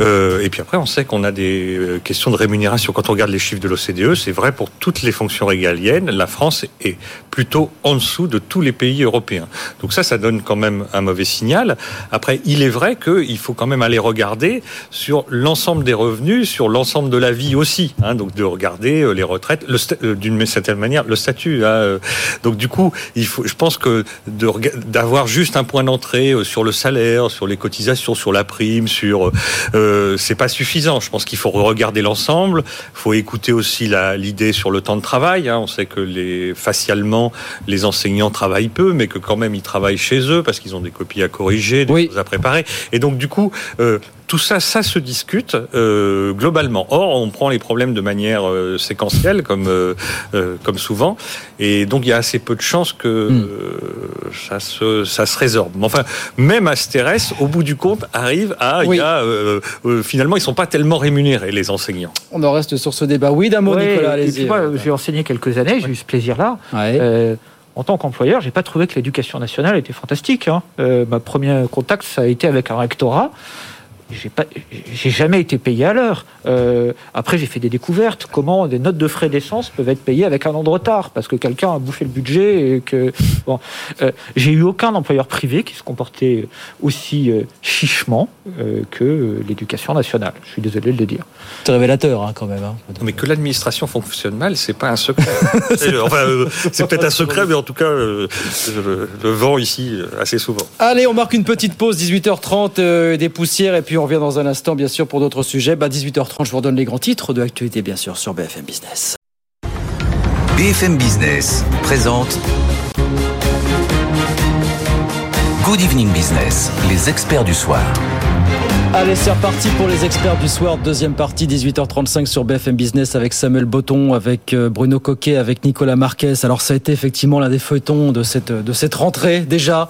Euh, et puis après, on sait qu'on a des euh, questions de rémunération. Quand on regarde les chiffres de l'OCDE, c'est vrai pour toutes les fonctions régaliennes. La France est plutôt en dessous de tous les pays européens. Donc ça, ça donne quand même un mauvais signal. Après, il est vrai qu'il faut quand même aller regarder sur l'ensemble des revenus, sur l'ensemble de la vie aussi. Hein, donc de regarder euh, les retraites, d'une certaine manière, le statut. Hein, donc du coup, il faut, je pense que d'avoir juste un point d'entrée sur le salaire, sur les cotisations, sur la prime, euh, c'est pas suffisant. Je pense qu'il faut regarder l'ensemble. Il faut écouter aussi l'idée sur le temps de travail. Hein. On sait que les facialement les enseignants travaillent peu, mais que quand même ils travaillent chez eux parce qu'ils ont des copies à corriger, des choses à préparer. Et donc du coup, euh, tout ça, ça se discute euh, globalement. Or, on prend les problèmes de manière euh, séquentielle, comme euh, comme souvent, et donc il y a assez peu de chances que hmm. ça se ça se résorbe. Mais enfin, même Asterès, au bout du compte, arrive à, il y a, finalement, ils sont pas tellement rémunérés les enseignants. On en reste sur ce débat. Oui, d'un mot, Nicolas. Allez-y. J'ai enseigné quelques années, j'ai eu ce plaisir-là en tant qu'employeur, j'ai pas trouvé que l'éducation nationale était fantastique. Hein. Euh, ma premier contact, ça a été avec un rectorat j'ai pas, j'ai jamais été payé à l'heure. Euh, après, j'ai fait des découvertes. Comment des notes de frais d'essence peuvent être payées avec un an de retard? Parce que quelqu'un a bouffé le budget et que bon, euh, j'ai eu aucun employeur privé qui se comportait aussi euh, chichement euh, que l'éducation nationale. Je suis désolé de le dire. C'est révélateur hein, quand même. Hein. Mais que l'administration fonctionne mal, c'est pas un secret. enfin, euh, c'est peut-être un secret, mais en tout cas, le vent ici assez souvent. Allez, on marque une petite pause, 18h30, des poussières et puis on revient dans un instant, bien sûr, pour d'autres sujets. Bah, 18h30, je vous redonne les grands titres de l'actualité, bien sûr, sur BFM Business. BFM Business présente Good Evening Business, les experts du soir. Allez, c'est reparti pour les experts du soir. Deuxième partie, 18h35 sur BFM Business avec Samuel Botton, avec euh, Bruno Coquet, avec Nicolas Marquez. Alors, ça a été effectivement l'un des feuilletons de cette, de cette rentrée. Déjà,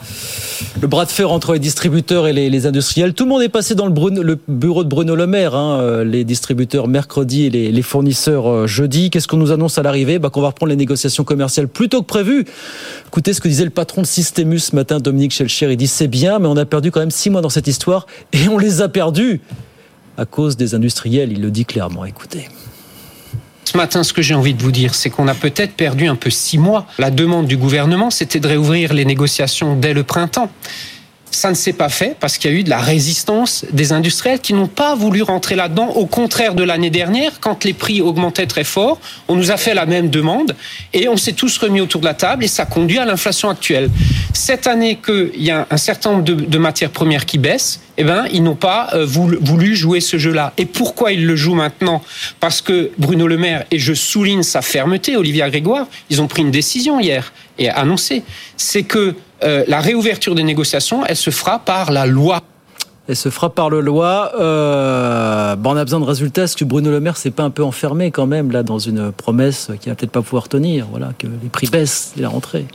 le bras de fer entre les distributeurs et les, industriels. Tout le monde est passé dans le, bureau de Bruno Le Maire. Hein. Euh, les distributeurs mercredi et les, fournisseurs euh, jeudi. Qu'est-ce qu'on nous annonce à l'arrivée? Bah, Qu'on va reprendre les négociations commerciales plus tôt que prévu. Écoutez ce que disait le patron de Systemus ce matin, Dominique Schelcher. Il dit c'est bien, mais on a perdu quand même six mois dans cette histoire et on les a perdu à cause des industriels, il le dit clairement. Écoutez. Ce matin, ce que j'ai envie de vous dire, c'est qu'on a peut-être perdu un peu six mois. La demande du gouvernement, c'était de réouvrir les négociations dès le printemps. Ça ne s'est pas fait parce qu'il y a eu de la résistance des industriels qui n'ont pas voulu rentrer là-dedans. Au contraire de l'année dernière, quand les prix augmentaient très fort, on nous a fait la même demande et on s'est tous remis autour de la table et ça conduit à l'inflation actuelle. Cette année qu'il y a un certain nombre de, matières premières qui baissent, eh ben, ils n'ont pas euh, voulu jouer ce jeu-là. Et pourquoi ils le jouent maintenant? Parce que Bruno Le Maire, et je souligne sa fermeté, Olivier Grégoire, ils ont pris une décision hier et annoncé, c'est que euh, la réouverture des négociations, elle se fera par la loi. Elle se fera par la loi. Euh, on a besoin de résultats. Est-ce que Bruno Le Maire s'est pas un peu enfermé quand même là dans une promesse qu'il va peut-être pas pouvoir tenir? Voilà, que les prix baissent dès la rentrée.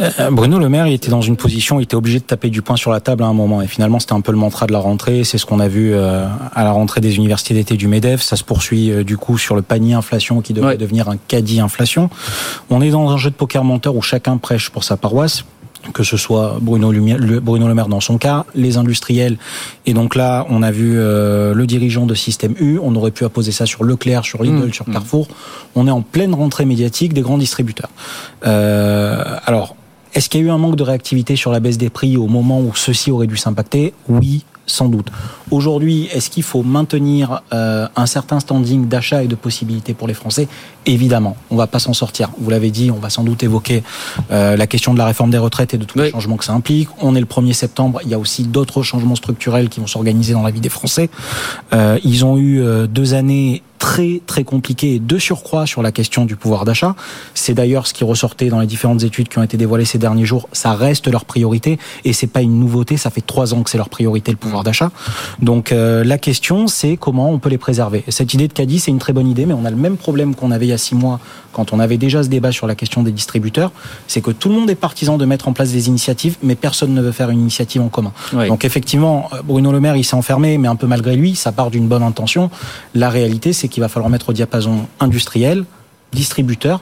Euh, Bruno Le Maire, il était dans une position, il était obligé de taper du poing sur la table à un moment. Et finalement, c'était un peu le mantra de la rentrée. C'est ce qu'on a vu à la rentrée des universités d'été du MEDEF. Ça se poursuit du coup sur le panier inflation qui devrait devenir un caddie inflation. On est dans un jeu de poker menteur où chacun prêche pour sa paroisse que ce soit Bruno, Bruno Le Maire dans son cas, les industriels. Et donc là, on a vu euh, le dirigeant de Système U. On aurait pu apposer ça sur Leclerc, sur Lidl, mmh. sur Carrefour. On est en pleine rentrée médiatique des grands distributeurs. Euh, alors, est-ce qu'il y a eu un manque de réactivité sur la baisse des prix au moment où ceci aurait dû s'impacter? Oui, sans doute. Aujourd'hui, est-ce qu'il faut maintenir euh, un certain standing d'achat et de possibilités pour les Français? Évidemment, on ne va pas s'en sortir. Vous l'avez dit, on va sans doute évoquer euh, la question de la réforme des retraites et de tous les changements que ça implique. On est le 1er septembre, il y a aussi d'autres changements structurels qui vont s'organiser dans la vie des Français. Euh, ils ont eu deux années très très compliqué et de surcroît sur la question du pouvoir d'achat. C'est d'ailleurs ce qui ressortait dans les différentes études qui ont été dévoilées ces derniers jours. Ça reste leur priorité et c'est pas une nouveauté. Ça fait trois ans que c'est leur priorité le pouvoir d'achat. Donc euh, la question c'est comment on peut les préserver. Cette idée de Caddy c'est une très bonne idée, mais on a le même problème qu'on avait il y a six mois quand on avait déjà ce débat sur la question des distributeurs. C'est que tout le monde est partisan de mettre en place des initiatives, mais personne ne veut faire une initiative en commun. Donc effectivement, Bruno Le Maire il s'est enfermé, mais un peu malgré lui, ça part d'une bonne intention. La réalité c'est qu'il va falloir mettre au diapason industriel, distributeur,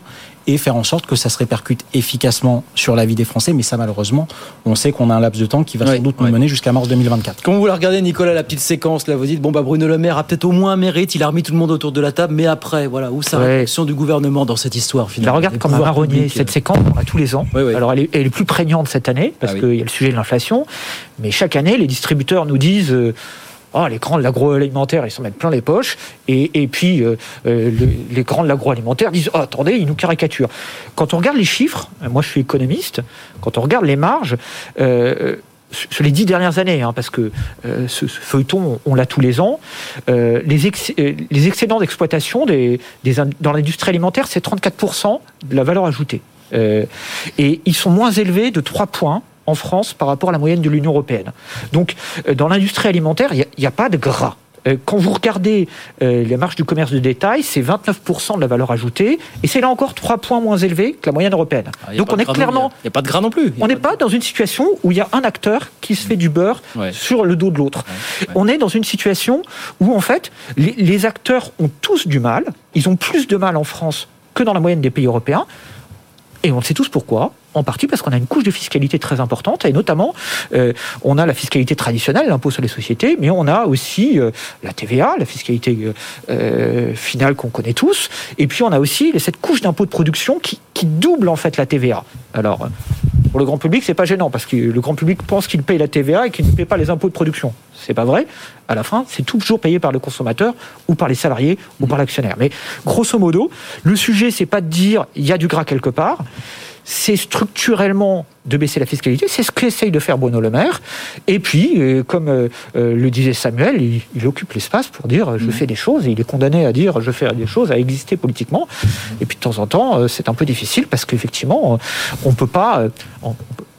et faire en sorte que ça se répercute efficacement sur la vie des Français. Mais ça, malheureusement, on sait qu'on a un laps de temps qui va sans doute nous mener jusqu'à mars 2024. Quand vous la regardez, Nicolas, la petite séquence, là, vous dites, bon, bah, Bruno Le Maire a peut-être au moins un mérite, il a remis tout le monde autour de la table, mais après, voilà, où sa Ouais. réaction du gouvernement dans cette histoire, La finalement regarde Les comme un marronnier. publics, Cette séquence, on l'a tous les ans. Alors, elle est, elle est plus prégnante cette année, parce Ah oui. qu'il y a le sujet de l'inflation. Mais chaque année, les distributeurs nous disent. euh, Ah, les grands de l'agroalimentaire, ils s'en mettent plein les poches. Et, et puis, euh, euh, le- les grands de l'agroalimentaire disent oh, attendez, ils nous caricaturent. Quand on regarde les chiffres, euh, moi je suis économiste, quand on regarde les marges, sur les dix dernières années, hein, parce que ce, feuilleton, on l'a tous les ans, les, les excédents d'exploitation des, des dans l'industrie alimentaire, c'est 34% de la valeur ajoutée. Et ils sont moins élevés de 3 points en France par rapport à la moyenne de l'Union européenne. Donc, euh, dans l'industrie alimentaire, il n'y a, pas de gras. Euh, Quand vous regardez euh, les marges du commerce de détail, c'est 29% de la valeur ajoutée, et c'est là encore 3 points moins élevé que la moyenne européenne. Ah, Donc on est clairement... Il n'y a pas de gras non plus. On n'est pas dans une situation où il y a un acteur qui se fait du beurre Ouais. sur le dos de l'autre. On est dans une situation où, en fait, les, les acteurs ont tous du mal. Ils ont plus de mal en France que dans la moyenne des pays européens. Et on le sait tous pourquoi. En partie parce qu'on a une couche de fiscalité très importante, et notamment, euh, on a la fiscalité traditionnelle, l'impôt sur les sociétés, mais on a aussi euh, la TVA, la fiscalité euh, finale qu'on connaît tous, et puis on a aussi cette couche d'impôt de production qui, qui double en fait la TVA. Alors, pour le grand public, c'est pas gênant, parce que le grand public pense qu'il paye la TVA et qu'il ne paye pas les impôts de production. C'est pas vrai. À la fin, c'est toujours payé par le consommateur ou par les salariés ou par l'actionnaire. Mais grosso modo, le sujet, c'est pas de dire il y a du gras quelque part. C'est structurellement de baisser la fiscalité. C'est ce qu'essaye de faire Bruno Le Maire. Et puis, euh, comme euh, euh, le disait Samuel, il, il occupe l'espace pour dire je fais des choses. Et il est condamné à dire je fais des choses, à exister politiquement. Et puis de temps en temps, c'est un peu difficile parce qu'effectivement, on peut pas, on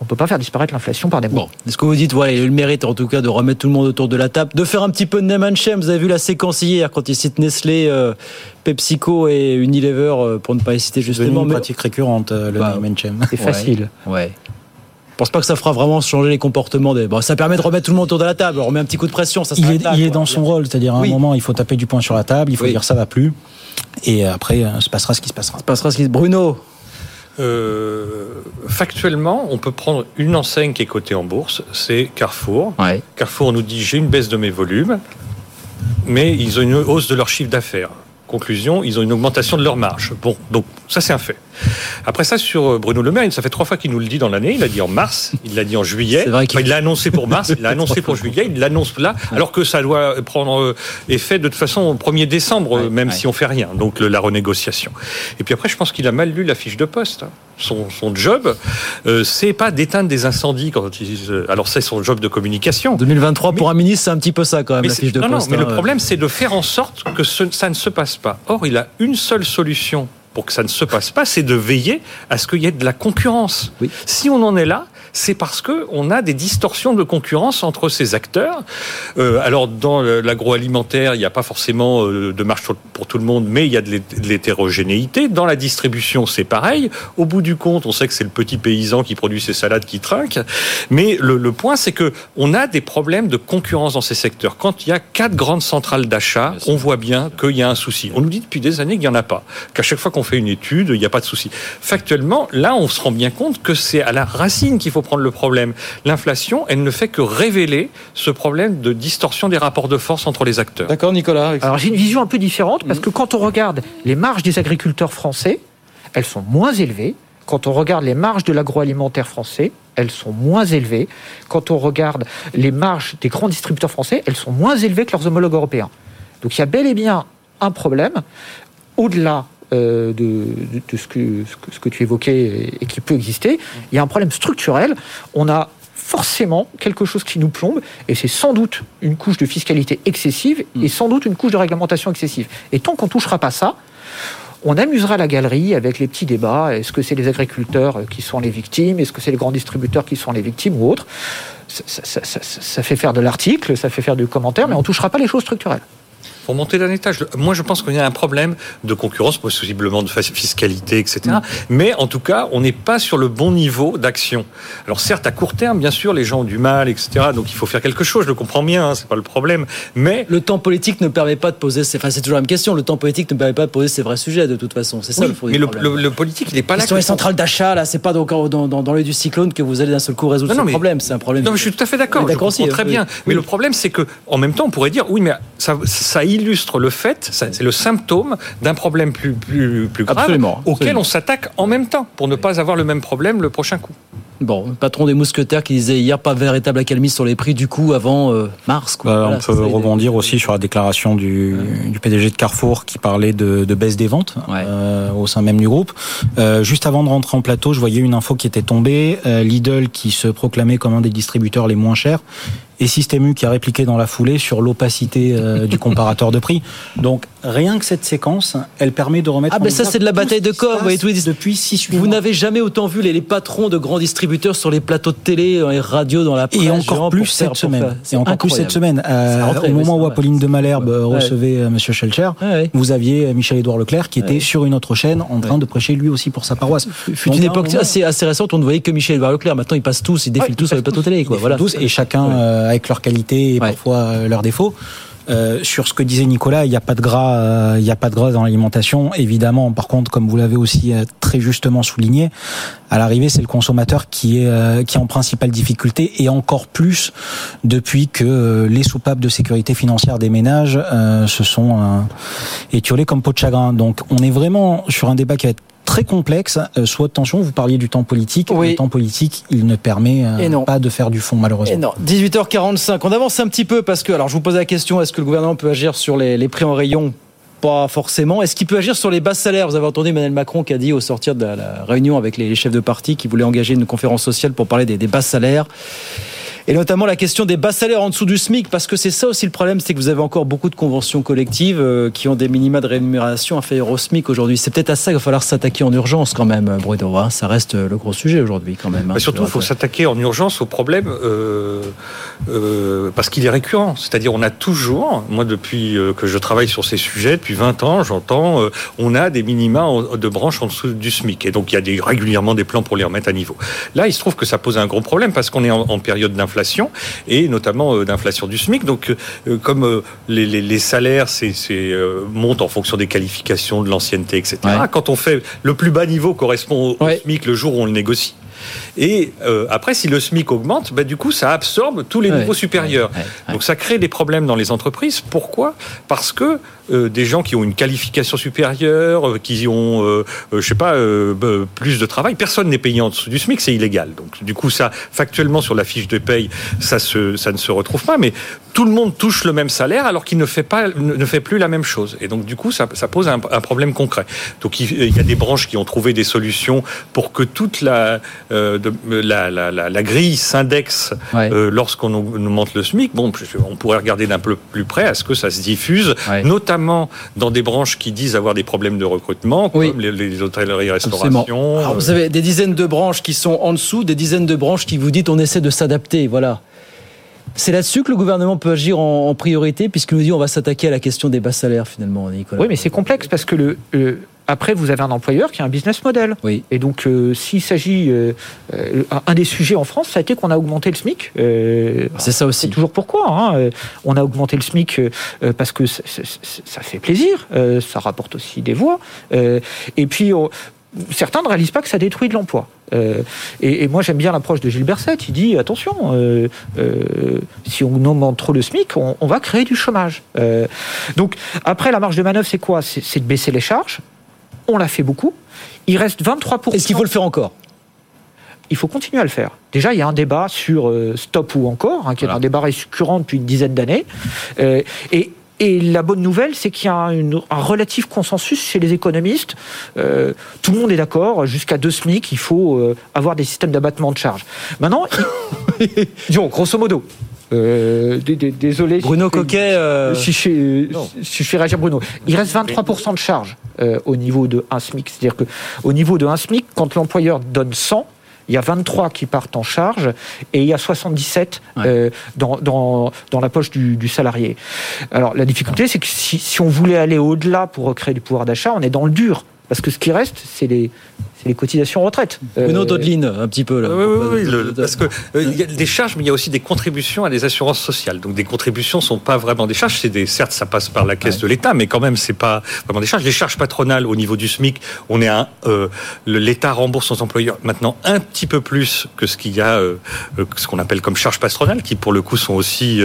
peut pas faire disparaître l'inflation par des mots. Est-ce que vous dites, voilà, il a eu le mérite en tout cas de remettre tout le monde autour de la table, de faire un petit peu de name and shame Vous avez vu la séquence hier quand il cite Nestlé, euh, PepsiCo et Unilever, euh, pour ne pas les citer C'est justement. une mais- pratique récurrente, euh, le Bah, name and shame. Ouais. Ouais. Je pense pas que ça fera vraiment changer les comportements des. Bon, ça permet de remettre tout le monde autour de la table. On remet un petit coup de pression. Ça il est, il est dans son rôle, c'est-à-dire à un Oui. moment, il faut taper du poing sur la table, il faut Oui. dire ça va plus, et après, euh, se passera ce qui se passera. passera ce qui Bruno. Euh, factuellement, on peut prendre une enseigne qui est cotée en bourse, c'est Carrefour. Carrefour nous dit j'ai une baisse de mes volumes, mais ils ont une hausse de leur chiffre d'affaires. Conclusion, ils ont une augmentation de leur marge. Bon, donc ça c'est un fait. Après ça, sur euh, Bruno Le Maire, ça fait trois fois qu'il nous le dit dans l'année. Il l'a dit en mars, il l'a dit en juillet. Vrai Enfin, il l'a annoncé pour mars, il l'a annoncé pour juillet, il l'annonce là, alors que ça doit prendre euh, effet de toute façon au 1er décembre, euh, même si on fait rien. Donc le- la renégociation. Et puis après, je pense qu'il a mal lu la fiche de poste. Hein. Son, son job, euh, c'est pas d'éteindre des incendies quand ils, euh, alors c'est son job de communication. 2023 pour un ministre, c'est un petit peu ça quand même, Mais la fiche de non, poste. non, mais hein. le problème, c'est de faire en sorte que ce- ça ne se passe pas. Or, il a une seule solution pour que ça ne se passe pas, c'est de veiller à ce qu'il y ait de la concurrence. Si on en est là, c'est parce que on a des distorsions de concurrence entre ces acteurs. Euh, alors, dans l'agroalimentaire, il n'y a pas forcément euh, de marche pour tout le monde, mais il y a de l'hé- de l'hétérogénéité. Dans la distribution, c'est pareil. Au bout du compte, on sait que c'est le petit paysan qui produit ses salades qui trinque. Mais le, le point, c'est que on a des problèmes de concurrence dans ces secteurs. Quand il y a quatre grandes centrales d'achat, on voit bien qu'il y a un souci. On nous dit depuis des années qu'il n'y en a pas. Qu'à chaque fois qu'on fait une étude, il n'y a pas de souci. Factuellement, là, on se rend bien compte que c'est à la racine qu'il faut prendre le problème. L'inflation, elle ne fait que révéler ce problème de distorsion des rapports de force entre les acteurs. D'accord, Nicolas. Alors j'ai une vision un peu différente parce que quand on regarde les marges des agriculteurs français, elles sont moins élevées. Quand on regarde les marges de l'agroalimentaire français, elles sont moins élevées. Quand on regarde les marges des grands distributeurs français, elles sont moins élevées que leurs homologues européens. Donc il y a bel et bien un problème au-delà euh, de, de ce, que, ce, tu évoquais et, et qui peut exister. Il y a un problème structurel. On a forcément quelque chose qui nous plombe, et c'est sans doute une couche de fiscalité excessive et sans doute une couche de réglementation excessive. Et tant qu'on touchera pas ça, on amusera la galerie avec les petits débats. Est-ce que c'est les agriculteurs qui sont les victimes? Est-ce que c'est les grands distributeurs qui sont les victimes ou autres ça- ça- ça fait faire de l'article, ça fait faire du commentaire, mais on touchera pas les choses structurelles. Pour monter d'un étage. Moi, je pense qu'il y a un problème de concurrence, possiblement de fiscalité, etc. Mm. Mais en tout cas, on n'est pas sur le bon niveau d'action. Alors certes, à court terme, bien sûr, les gens ont du mal, etc. Donc il faut faire quelque chose. Je le comprends bien, hein, c'est pas le problème. Mais Le temps politique ne permet pas de poser. Ces... Enfin, c'est toujours la même question. Le temps politique ne permet pas de poser ces vrais sujets de toute façon. C'est ça Oui, le mais le, problème. le- le politique, il n'est pas là. Question que les centrales d'achat, là, c'est pas donc dans, dans, dans l'œil du cyclone que vous allez d'un seul coup résoudre Non, non, ce mais- problème. C'est un problème. Non, mais je suis tout à fait d'accord. Je d'accord comprends aussi, très oui. bien. Mais Oui. le problème, c'est que, en même temps, on pourrait dire, oui, mais ça, ça illustre le fait, c'est le symptôme d'un problème plus, plus, plus grave Absolument, auquel absolument. on s'attaque en même temps pour ne pas avoir le même problème le prochain coup. Bon, le patron des mousquetaires qui disait hier pas véritable accalmie sur les prix du coup avant euh, mars. Quoi. Bah, Voilà, on peut rebondir aussi sur la déclaration du, du PDG de Carrefour qui parlait de, de baisse des ventes euh, au sein même du groupe. Euh, juste avant de rentrer en plateau, je voyais une info qui était tombée. Euh, Lidl qui se proclamait comme un des distributeurs les moins chers et Système U qui a répliqué dans la foulée sur l'opacité euh, du comparateur de prix. Donc rien que cette séquence, elle permet de remettre Ah en ben ça c'est de la bataille de passe vous voyez, tous depuis 6 Vous n'avez jamais autant vu les, les patrons de grands distributeurs sur les plateaux de télé, dans les radios, dans la presse. Et encore plus cette semaine. Et encore plus cette semaine. Euh, au moment où. Apolline de Malherbe euh, Ouais. recevait euh, Monsieur Schelcher, vous aviez euh, Michel Édouard Leclerc qui était sur une autre chaîne en train de prêcher lui aussi pour sa paroisse. Fut une époque assez, assez récente, on ne voyait que Michel Édouard Leclerc. Maintenant, ils passent tous, ils défilent tous sur les plateaux télé. Quoi. Voilà. tous, et chacun euh, avec leurs qualités et parfois euh, leurs défauts. Euh, sur ce que disait Nicolas, il n'y a pas de gras, euh, n'y a pas de gras dans l'alimentation. Évidemment, par contre, comme vous l'avez aussi euh, très justement souligné, à l'arrivée, c'est le consommateur qui est euh, qui est en principale difficulté et encore plus depuis que euh, les soupapes de sécurité financière des ménages euh, se sont euh, étiolées comme peau de chagrin. Donc, on est vraiment sur un débat qui va être très complexe, euh, sous haute tension. Vous parliez du temps politique. Le temps politique, il ne permet euh, pas de faire du fond, malheureusement. Et non, 18h45. On avance un petit peu parce que, alors je vous pose la question, est-ce que le gouvernement peut agir sur les, les prix en rayon? Pas forcément. Est-ce qu'il peut agir sur les bas salaires? Vous avez entendu Emmanuel Macron qui a dit au sortir de la, réunion avec les, les chefs de parti qu'il voulait engager une conférence sociale pour parler des, des bas salaires. Et notamment la question des bas salaires en dessous du SMIC, parce que c'est ça aussi le problème, c'est que vous avez encore beaucoup de conventions collectives euh, qui ont des minima de rémunération inférieurs au SMIC aujourd'hui. C'est peut-être à ça qu'il va falloir s'attaquer en urgence quand même, Bruno. hein. Ça reste euh, le gros sujet aujourd'hui quand même. hein. Bah, surtout, il faut s'attaquer en urgence au problème euh, euh, parce qu'il est récurrent. C'est-à-dire, on a toujours, moi depuis euh, que je travaille sur ces sujets, depuis 20 ans, j'entends, euh, on a des minima de branches en dessous du SMIC. Et donc, il y a des, régulièrement des plans pour les remettre à niveau. Là, il se trouve que ça pose un gros problème parce qu'on est en, en période d'inflation et notamment euh, d'inflation du SMIC. Donc, euh, comme euh, les, les- les salaires c'est, c'est, montent en fonction des qualifications, de l'ancienneté, etc. Quand on fait le plus bas niveau correspond au, au SMIC le jour où on le négocie. Et euh, après, si le SMIC augmente, bah, du coup, ça absorbe tous les Ouais, niveaux supérieurs. Donc ça crée des problèmes dans les entreprises. Pourquoi? Parce que euh, des gens qui ont une qualification supérieure, euh, qui ont, euh, euh, je sais pas, euh, plus de travail, personne n'est payé en dessous du SMIC, c'est illégal. Donc du coup, ça, factuellement sur la fiche de paye, ça, se, ça ne se retrouve pas. Mais tout le monde touche le même salaire alors qu'il ne fait pas, ne ne fait plus la même chose. Et donc du coup, ça, ça pose un, un problème concret. Donc il, il y a des branches qui ont trouvé des solutions pour que toute la, euh, de- la, la, la, la grille s'indexe euh, lorsqu'on augmente le SMIC. Bon, on pourrait regarder d'un peu plus près à ce que ça se diffuse, notamment dans des branches qui disent avoir des problèmes de recrutement, comme les, les hôtelleries, restauration. Alors, vous avez des dizaines de branches qui sont en dessous, des dizaines de branches qui vous dites on essaie de s'adapter. Voilà. C'est là-dessus que le gouvernement peut agir en, en priorité, puisqu'il nous dit on va s'attaquer à la question des bas salaires finalement, Nicolas. Oui, mais c'est complexe parce que le, le- après, vous avez un employeur qui a un business model. Et donc, euh, s'il s'agit. euh, euh, un- des sujets en France, ça a été qu'on a augmenté le SMIC. Euh, c'est ça aussi. C'est toujours pourquoi. hein. On a augmenté le SMIC parce que ça, ça- ça- ça fait plaisir. ça rapporte aussi des voix. et puis. on- Certains ne réalisent pas que ça détruit de l'emploi. Euh, et, et moi, j'aime bien l'approche de Gilles Berset. Il dit attention, euh, euh, si on augmente trop le SMIC, on, on va créer du chômage. Donc, après, la marge de manœuvre, c'est quoi? C'est de baisser les charges. On l'a fait beaucoup. Il reste 23%. Est-ce qu'il faut le faire encore? Il faut continuer à le faire. Déjà, il y a un débat sur euh, stop ou encore, hein, qui est un débat récurrent depuis une dizaine d'années. Euh, et Et la bonne nouvelle, c'est qu'il y a un relatif consensus chez les économistes. Euh, tout le monde est d'accord, jusqu'à 2 SMIC, il faut avoir des systèmes d'abattement de charges. Maintenant, disons, grosso modo, euh, désolé. Bruno Coquet. Si, je, si, je fais réagir Bruno. Il reste 23% de charge au niveau de 1 SMIC. C'est-à-dire qu'au niveau de 1 SMIC, quand l'employeur donne 100, il y a 23 qui partent en charge et il y a 77 euh, dans, dans, dans, la poche du, du, salarié. Alors la difficulté, c'est que si, si on voulait aller au-delà pour recréer du pouvoir d'achat, on est dans le dur. Parce que ce qui reste, c'est les, les cotisations retraite. Bruno euh, un petit peu là. Oui, oui, oui parce que euh, il y a des charges, mais il y a aussi des contributions à des assurances sociales. Donc des contributions sont pas vraiment des charges. C'est des, certes, ça passe par la caisse de l'État, mais quand même, c'est pas vraiment des charges. Les charges patronales au niveau du SMIC, on est un, euh, l'État rembourse aux employeurs maintenant un petit peu plus que ce qu'il y a, euh, euh ce qu'on appelle comme charges patronales, qui pour le coup sont aussi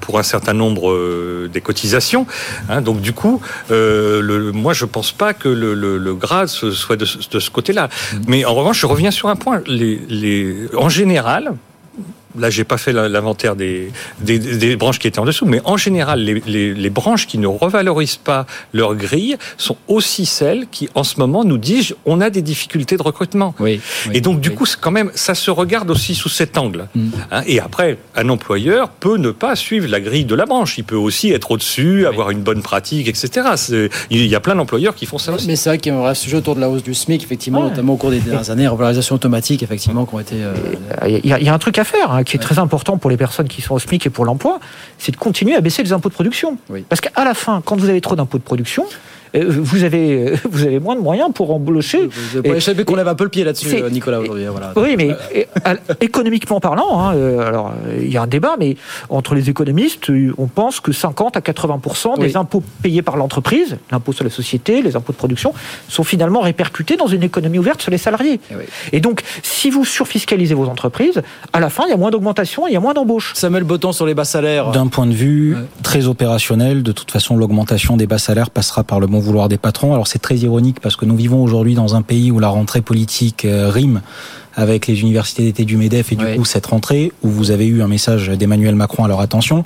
pour un certain nombre des cotisations. Hein, donc du coup, le, moi je pense pas que le, le, le grade soit de, de ce côté-là. Mais en revanche, je reviens sur un point. Les, les, en général, là, j'ai pas fait l'inventaire des, des, des, branches qui étaient en dessous, mais en général, les, les, les, branches qui ne revalorisent pas leur grille sont aussi celles qui, en ce moment, nous disent on a des difficultés de recrutement. Oui, et donc, du coup, quand même, ça se regarde aussi sous cet angle. Mm. Hein, et après, un employeur peut ne pas suivre la grille de la branche. Il peut aussi être au-dessus, avoir une bonne pratique, etc. Il y a plein d'employeurs qui font ça aussi. Mais c'est vrai qu'il y a un sujet autour de la hausse du SMIC, effectivement, notamment au cours des dernières années, revalorisation automatique, effectivement, qui ont été. Euh, il y, a, il y, a un truc à faire. Hein, qui est très important pour les personnes qui sont au SMIC et pour l'emploi, c'est de continuer à baisser les impôts de production. Parce qu'à la fin, quand vous avez trop d'impôts de production, vous avez, vous avez moins de moyens pour embaucher. Vous avez qu'on lève un peu le pied là-dessus, Nicolas, aujourd'hui. Hein, voilà. Oui, mais économiquement parlant, hein, euh, alors il y a un débat, mais entre les économistes, on pense que 50 à 80 des impôts payés par l'entreprise, l'impôt sur la société, les impôts de production, sont finalement répercutés dans une économie ouverte sur les salariés. Et, eh et donc, si vous surfiscalisez vos entreprises, à la fin, il y a moins d'augmentation, il y a moins d'embauche. Samuel Botton sur les bas salaires. D'un point de vue très opérationnel, de toute façon, l'augmentation des bas salaires passera par le bon vouloir des patrons. Alors c'est très ironique parce que nous vivons aujourd'hui dans un pays où la rentrée politique euh, rime avec les universités d'été du MEDEF et du coup cette rentrée où vous avez eu un message d'Emmanuel Macron à leur attention.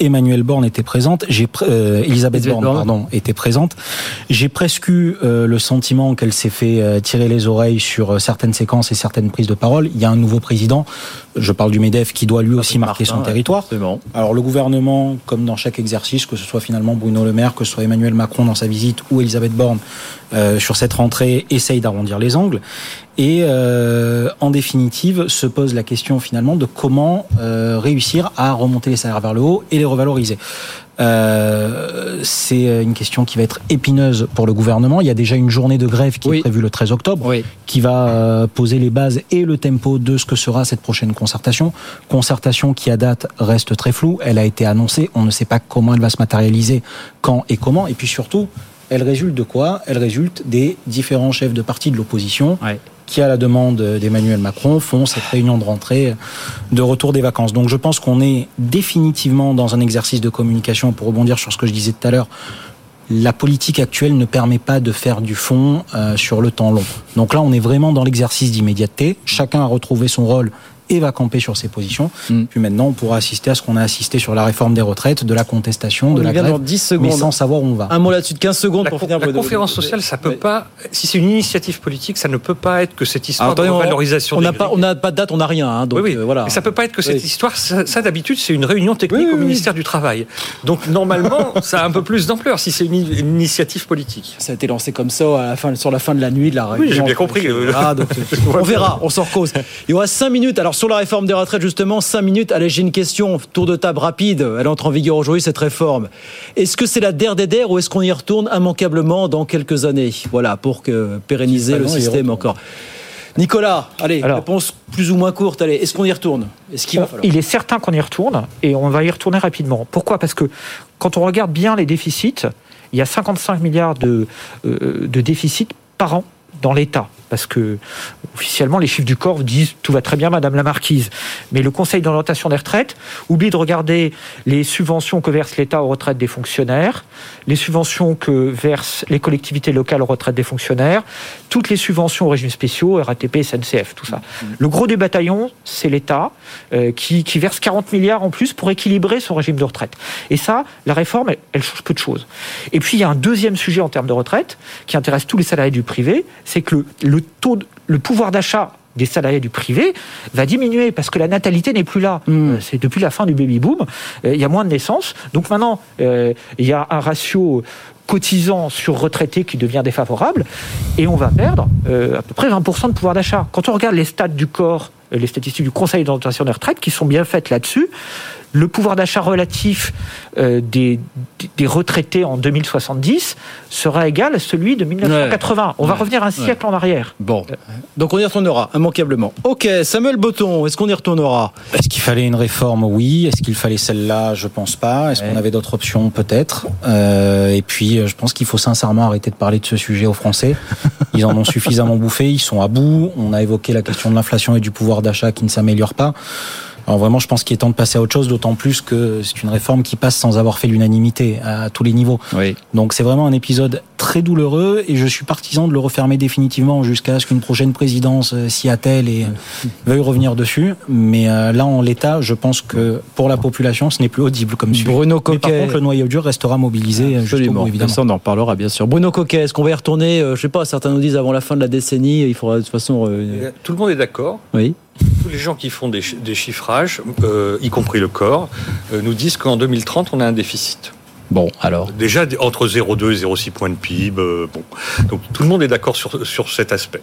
Emmanuel Borne était présente, j'ai euh, Elisabeth Borne, pardon était présente. J'ai presque eu euh, le sentiment qu'elle s'est fait euh, tirer les oreilles sur certaines séquences et certaines prises de parole. Il y a un nouveau président, je parle du MEDEF, qui doit lui aussi marquer son territoire. Alors le gouvernement, comme dans chaque exercice, que ce soit finalement Bruno Le Maire, que ce soit Emmanuel Macron dans sa visite ou Elisabeth Borne sur cette rentrée, essaye d'arrondir les angles. Et euh, en définitive, se pose la question finalement de comment euh, réussir à remonter les salaires vers le haut et les revaloriser. Euh, c'est une question qui va être épineuse pour le gouvernement. Il y a déjà une journée de grève qui est prévue le 13 octobre, qui va euh, poser les bases et le tempo de ce que sera cette prochaine concertation. Concertation qui à date reste très floue. Elle a été annoncée. On ne sait pas comment elle va se matérialiser, quand et comment. Et puis surtout, elle résulte de quoi? Elle résulte des différents chefs de parti de l'opposition qui, à la demande d'Emmanuel Macron, font cette réunion de rentrée de retour des vacances. Donc je pense qu'on est définitivement dans un exercice de communication, pour rebondir sur ce que je disais tout à l'heure, la politique actuelle ne permet pas de faire du fond euh, sur le temps long. Donc là, on est vraiment dans l'exercice d'immédiateté. Chacun a retrouvé son rôle et va camper sur ses positions. Mm. Puis maintenant, on pourra assister à ce qu'on a assisté sur la réforme des retraites, de la contestation, de la grève, 10 secondes. mais sans savoir où on va. Un mot là-dessus de 15 secondes la pour finir. La conférence sociale, ça peut pas. Si c'est une initiative politique, ça ne peut pas être que cette histoire de valorisation. On n'a pas, on n'a pas de date, on n'a rien. Hein, donc oui, oui. Euh, voilà. Mais ça peut pas être que cette histoire. Ça, d'habitude, c'est une réunion technique au ministère du Travail. Donc normalement, ça a un peu plus d'ampleur si c'est une, initiative politique. Ça a été lancé comme ça à la fin, sur la fin de la nuit de la réunion. Oui, j'ai bien compris. Ah, donc, on verra, on s'en cause. Il y aura 5 minutes. Alors sur la réforme des retraites justement, 5 minutes. Allez, j'ai une question, tour de table rapide. Elle entre en vigueur aujourd'hui, cette réforme. Est-ce que c'est la der des der ou est-ce qu'on y retourne immanquablement dans quelques années? Voilà, pour que pérenniser le système encore. Nicolas, allez, réponse plus ou moins courte. Allez, est-ce qu'on y retourne? Est-ce qu'il va falloir? Il est certain qu'on y retourne et on va y retourner rapidement. Pourquoi? Parce que quand on regarde bien les déficits, il y a 55 milliards de, euh, de déficits par an dans l'État. Parce que officiellement les chiffres du corps disent tout va très bien madame la marquise. Mais le conseil d'orientation des retraites oublie de regarder les subventions que verse l'État aux retraites des fonctionnaires les subventions que versent les collectivités locales aux retraites des fonctionnaires toutes les subventions aux régimes spéciaux RATP SNCF tout ça. Le gros du bataillon c'est l'État euh, qui, qui verse 40 milliards en plus pour équilibrer son régime de retraite. Et ça la réforme elle, elle change peu de choses. Et puis il y a un deuxième sujet en termes de retraite qui intéresse tous les salariés du privé c'est que le, le taux, de- le pouvoir d'achat des salariés du privé va diminuer parce que la natalité n'est plus là. Euh, C'est depuis la fin du baby boom, euh, il y a moins de naissances. Donc maintenant, euh, il y a un ratio cotisant sur retraité qui devient défavorable et on va perdre à peu près 20% de pouvoir d'achat. Quand on regarde les stats du corps, les statistiques du Conseil d'orientation des retraites qui sont bien faites là-dessus, le pouvoir d'achat relatif euh, des, retraités en 2070 sera égal à celui de 1980. On va Ouais. revenir un Ouais. siècle en arrière. Bon, donc on y retournera, immanquablement. Ok, Samuel Botton, est-ce qu'on y retournera? Est-ce qu'il fallait une réforme? Oui. Est-ce qu'il fallait celle-là? Je pense pas. Est-ce qu'on avait d'autres options? Peut-être. Euh, et puis, euh, je pense qu'il faut sincèrement arrêter de parler de ce sujet aux Français. Ils en ont suffisamment bouffé. Ils sont à bout. On a évoqué la question de l'inflation et du pouvoir d'achat qui ne s'améliore pas. Alors vraiment, je pense qu'il est temps de passer à autre chose, d'autant plus que c'est une réforme qui passe sans avoir fait l'unanimité à tous les niveaux. Donc c'est vraiment un épisode très douloureux et je suis partisan de le refermer définitivement jusqu'à ce qu'une prochaine présidence euh, s'y attelle et euh, veuille revenir dessus. Mais euh, là, en l'état, je pense que pour la population, ce n'est plus audible comme sujet. Bruno Mais par Coquet. contre, le noyau dur restera mobilisé Absolument, bout, évidemment. ça on en reparlera bien sûr. Bruno Coquet, est-ce qu'on va y retourner Je sais pas, certains nous disent avant la fin de la décennie, il faudra de toute façon... Tout le monde est d'accord. Oui. Les gens qui font des, chi- des chiffrages, euh, y compris le corps, euh, nous disent qu'en 2030, on a un déficit. Bon, alors. Déjà entre 0,2 et 0,6 points de PIB. euh, bon. Donc tout le monde est d'accord sur, sur cet aspect.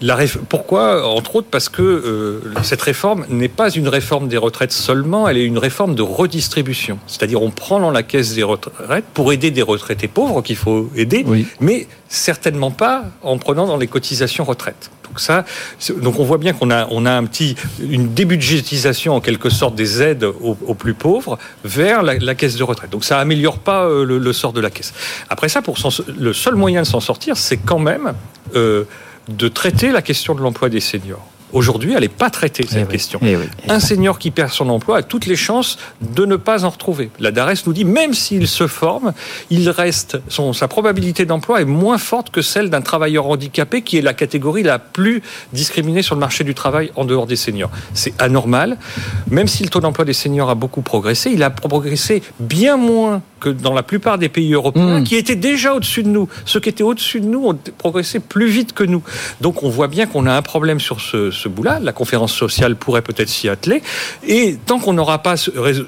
La réf- Pourquoi Entre autres parce que euh, cette réforme n'est pas une réforme des retraites seulement, elle est une réforme de redistribution. C'est-à-dire on prend dans la caisse des retraites pour aider des retraités pauvres qu'il faut aider, mais certainement pas en prenant dans les cotisations retraite. Donc on voit bien qu'on a, un petit, une débudgétisation en quelque sorte des aides aux, plus pauvres vers la, caisse de retraite. Donc ça améliore pas euh, le, sort de la caisse. Après ça, le seul moyen de s'en sortir, c'est quand même euh, de traiter la question de l'emploi des seniors. Aujourd'hui, elle n'est pas traitée, cette question. Un senior qui perd son emploi a toutes les chances de ne pas en retrouver. La DARES nous dit, même s'il se forme, il reste, son, sa probabilité d'emploi est moins forte que celle d'un travailleur handicapé, qui est la catégorie la plus discriminée sur le marché du travail en dehors des seniors. C'est anormal. Même si le taux d'emploi des seniors a beaucoup progressé, il a progressé bien moins que dans la plupart des pays européens, qui étaient déjà au-dessus de nous. Ceux qui étaient au-dessus de nous ont progressé plus vite que nous. Donc on voit bien qu'on a un problème sur ce, ce bout-là. La conférence sociale pourrait peut-être s'y atteler. Et tant qu'on n'aura pas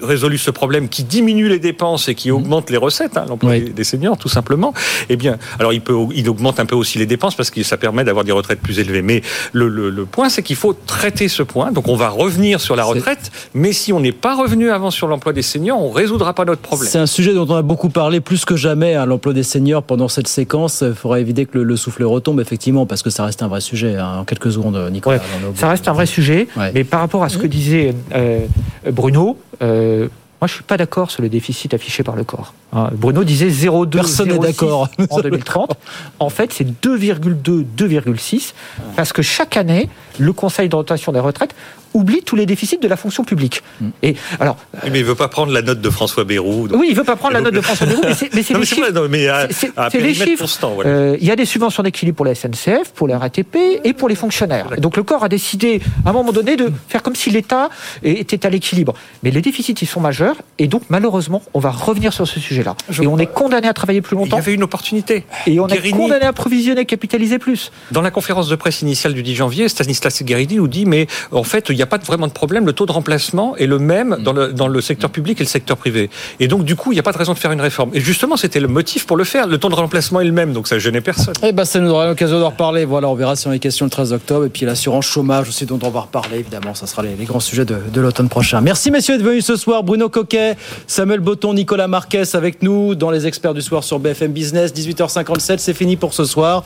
résolu ce problème qui diminue les dépenses et qui augmente les recettes, hein, l'emploi des- des seniors tout simplement, eh bien, alors il, peut, il augmente un peu aussi les dépenses parce que ça permet d'avoir des retraites plus élevées. Mais le, le- le point, c'est qu'il faut traiter ce point. Donc on va revenir sur la retraite, mais si on n'est pas revenu avant sur l'emploi des seniors, on résoudra pas notre problème. C'est un sujet dont on a beaucoup parlé plus que jamais, hein, l'emploi des seniors pendant cette séquence. Il faudra éviter que le, le souffle retombe, effectivement, parce que ça reste un vrai sujet. hein. En quelques secondes, Nicolas. Ça reste un vrai sujet, mais par rapport à ce que disait euh, Bruno, euh, moi je suis pas d'accord sur le déficit affiché par le corps. Hein, Bruno disait 0,2 Personne n'est 0,6 d'accord. en 2030. En fait, c'est 2,2, 2,6 parce que chaque année, le Conseil d'orientation des retraites oublie tous les déficits de la fonction publique. Mm. Et alors, Oui, Mais il veut pas prendre la note de François Bayrou. donc- oui, il veut pas prendre la note de François Bayrou, mais c'est les mais c'est chiffres. vrai, non, mais à- C'est- voilà. Euh, Il y a des subventions d'équilibre pour la SNCF, pour la RATP et pour les fonctionnaires. Donc le corps a décidé à un moment donné de faire comme si l'État était à l'équilibre. Mais les déficits, ils sont majeurs et donc malheureusement, on va revenir sur ce sujet-là. Et on est condamné à travailler plus longtemps. Il y avait une opportunité. Et on est Guérini- condamné à provisionner, capitaliser plus. Dans la conférence de presse initiale du 10 janvier, Stanislas Guerini nous dit mais en fait, il n'y a pas vraiment de problème, le taux de remplacement est le même dans le, dans le secteur public et le secteur privé. Et donc, du coup, il n'y a pas de raison de faire une réforme. Et justement, c'était le motif pour le faire. Le taux de remplacement est le même, donc ça ne gênait personne. Eh ben, ça nous aura l'occasion d'en reparler. Voilà, on verra si on a des questions le 13 octobre. Et puis l'assurance chômage aussi, dont on va reparler, évidemment. Ça sera les, les grands sujets de, de l'automne prochain. Merci, messieurs, d'être venus ce soir. Bruno Coquet, Samuel Botton, Nicolas Marquez avec nous dans les experts du soir sur BFM Business. 18h57, c'est fini pour ce soir.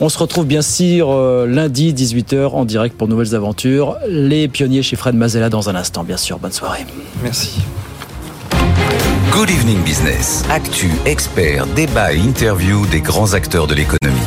On se retrouve bien sûr euh, lundi, 18h, en direct pour nouvelles aventures. Les pionniers chez Fred Mazella dans un instant, bien sûr. Bonne soirée. Merci. Good Evening Business. Actu, experts, débat et interview des grands acteurs de l'économie.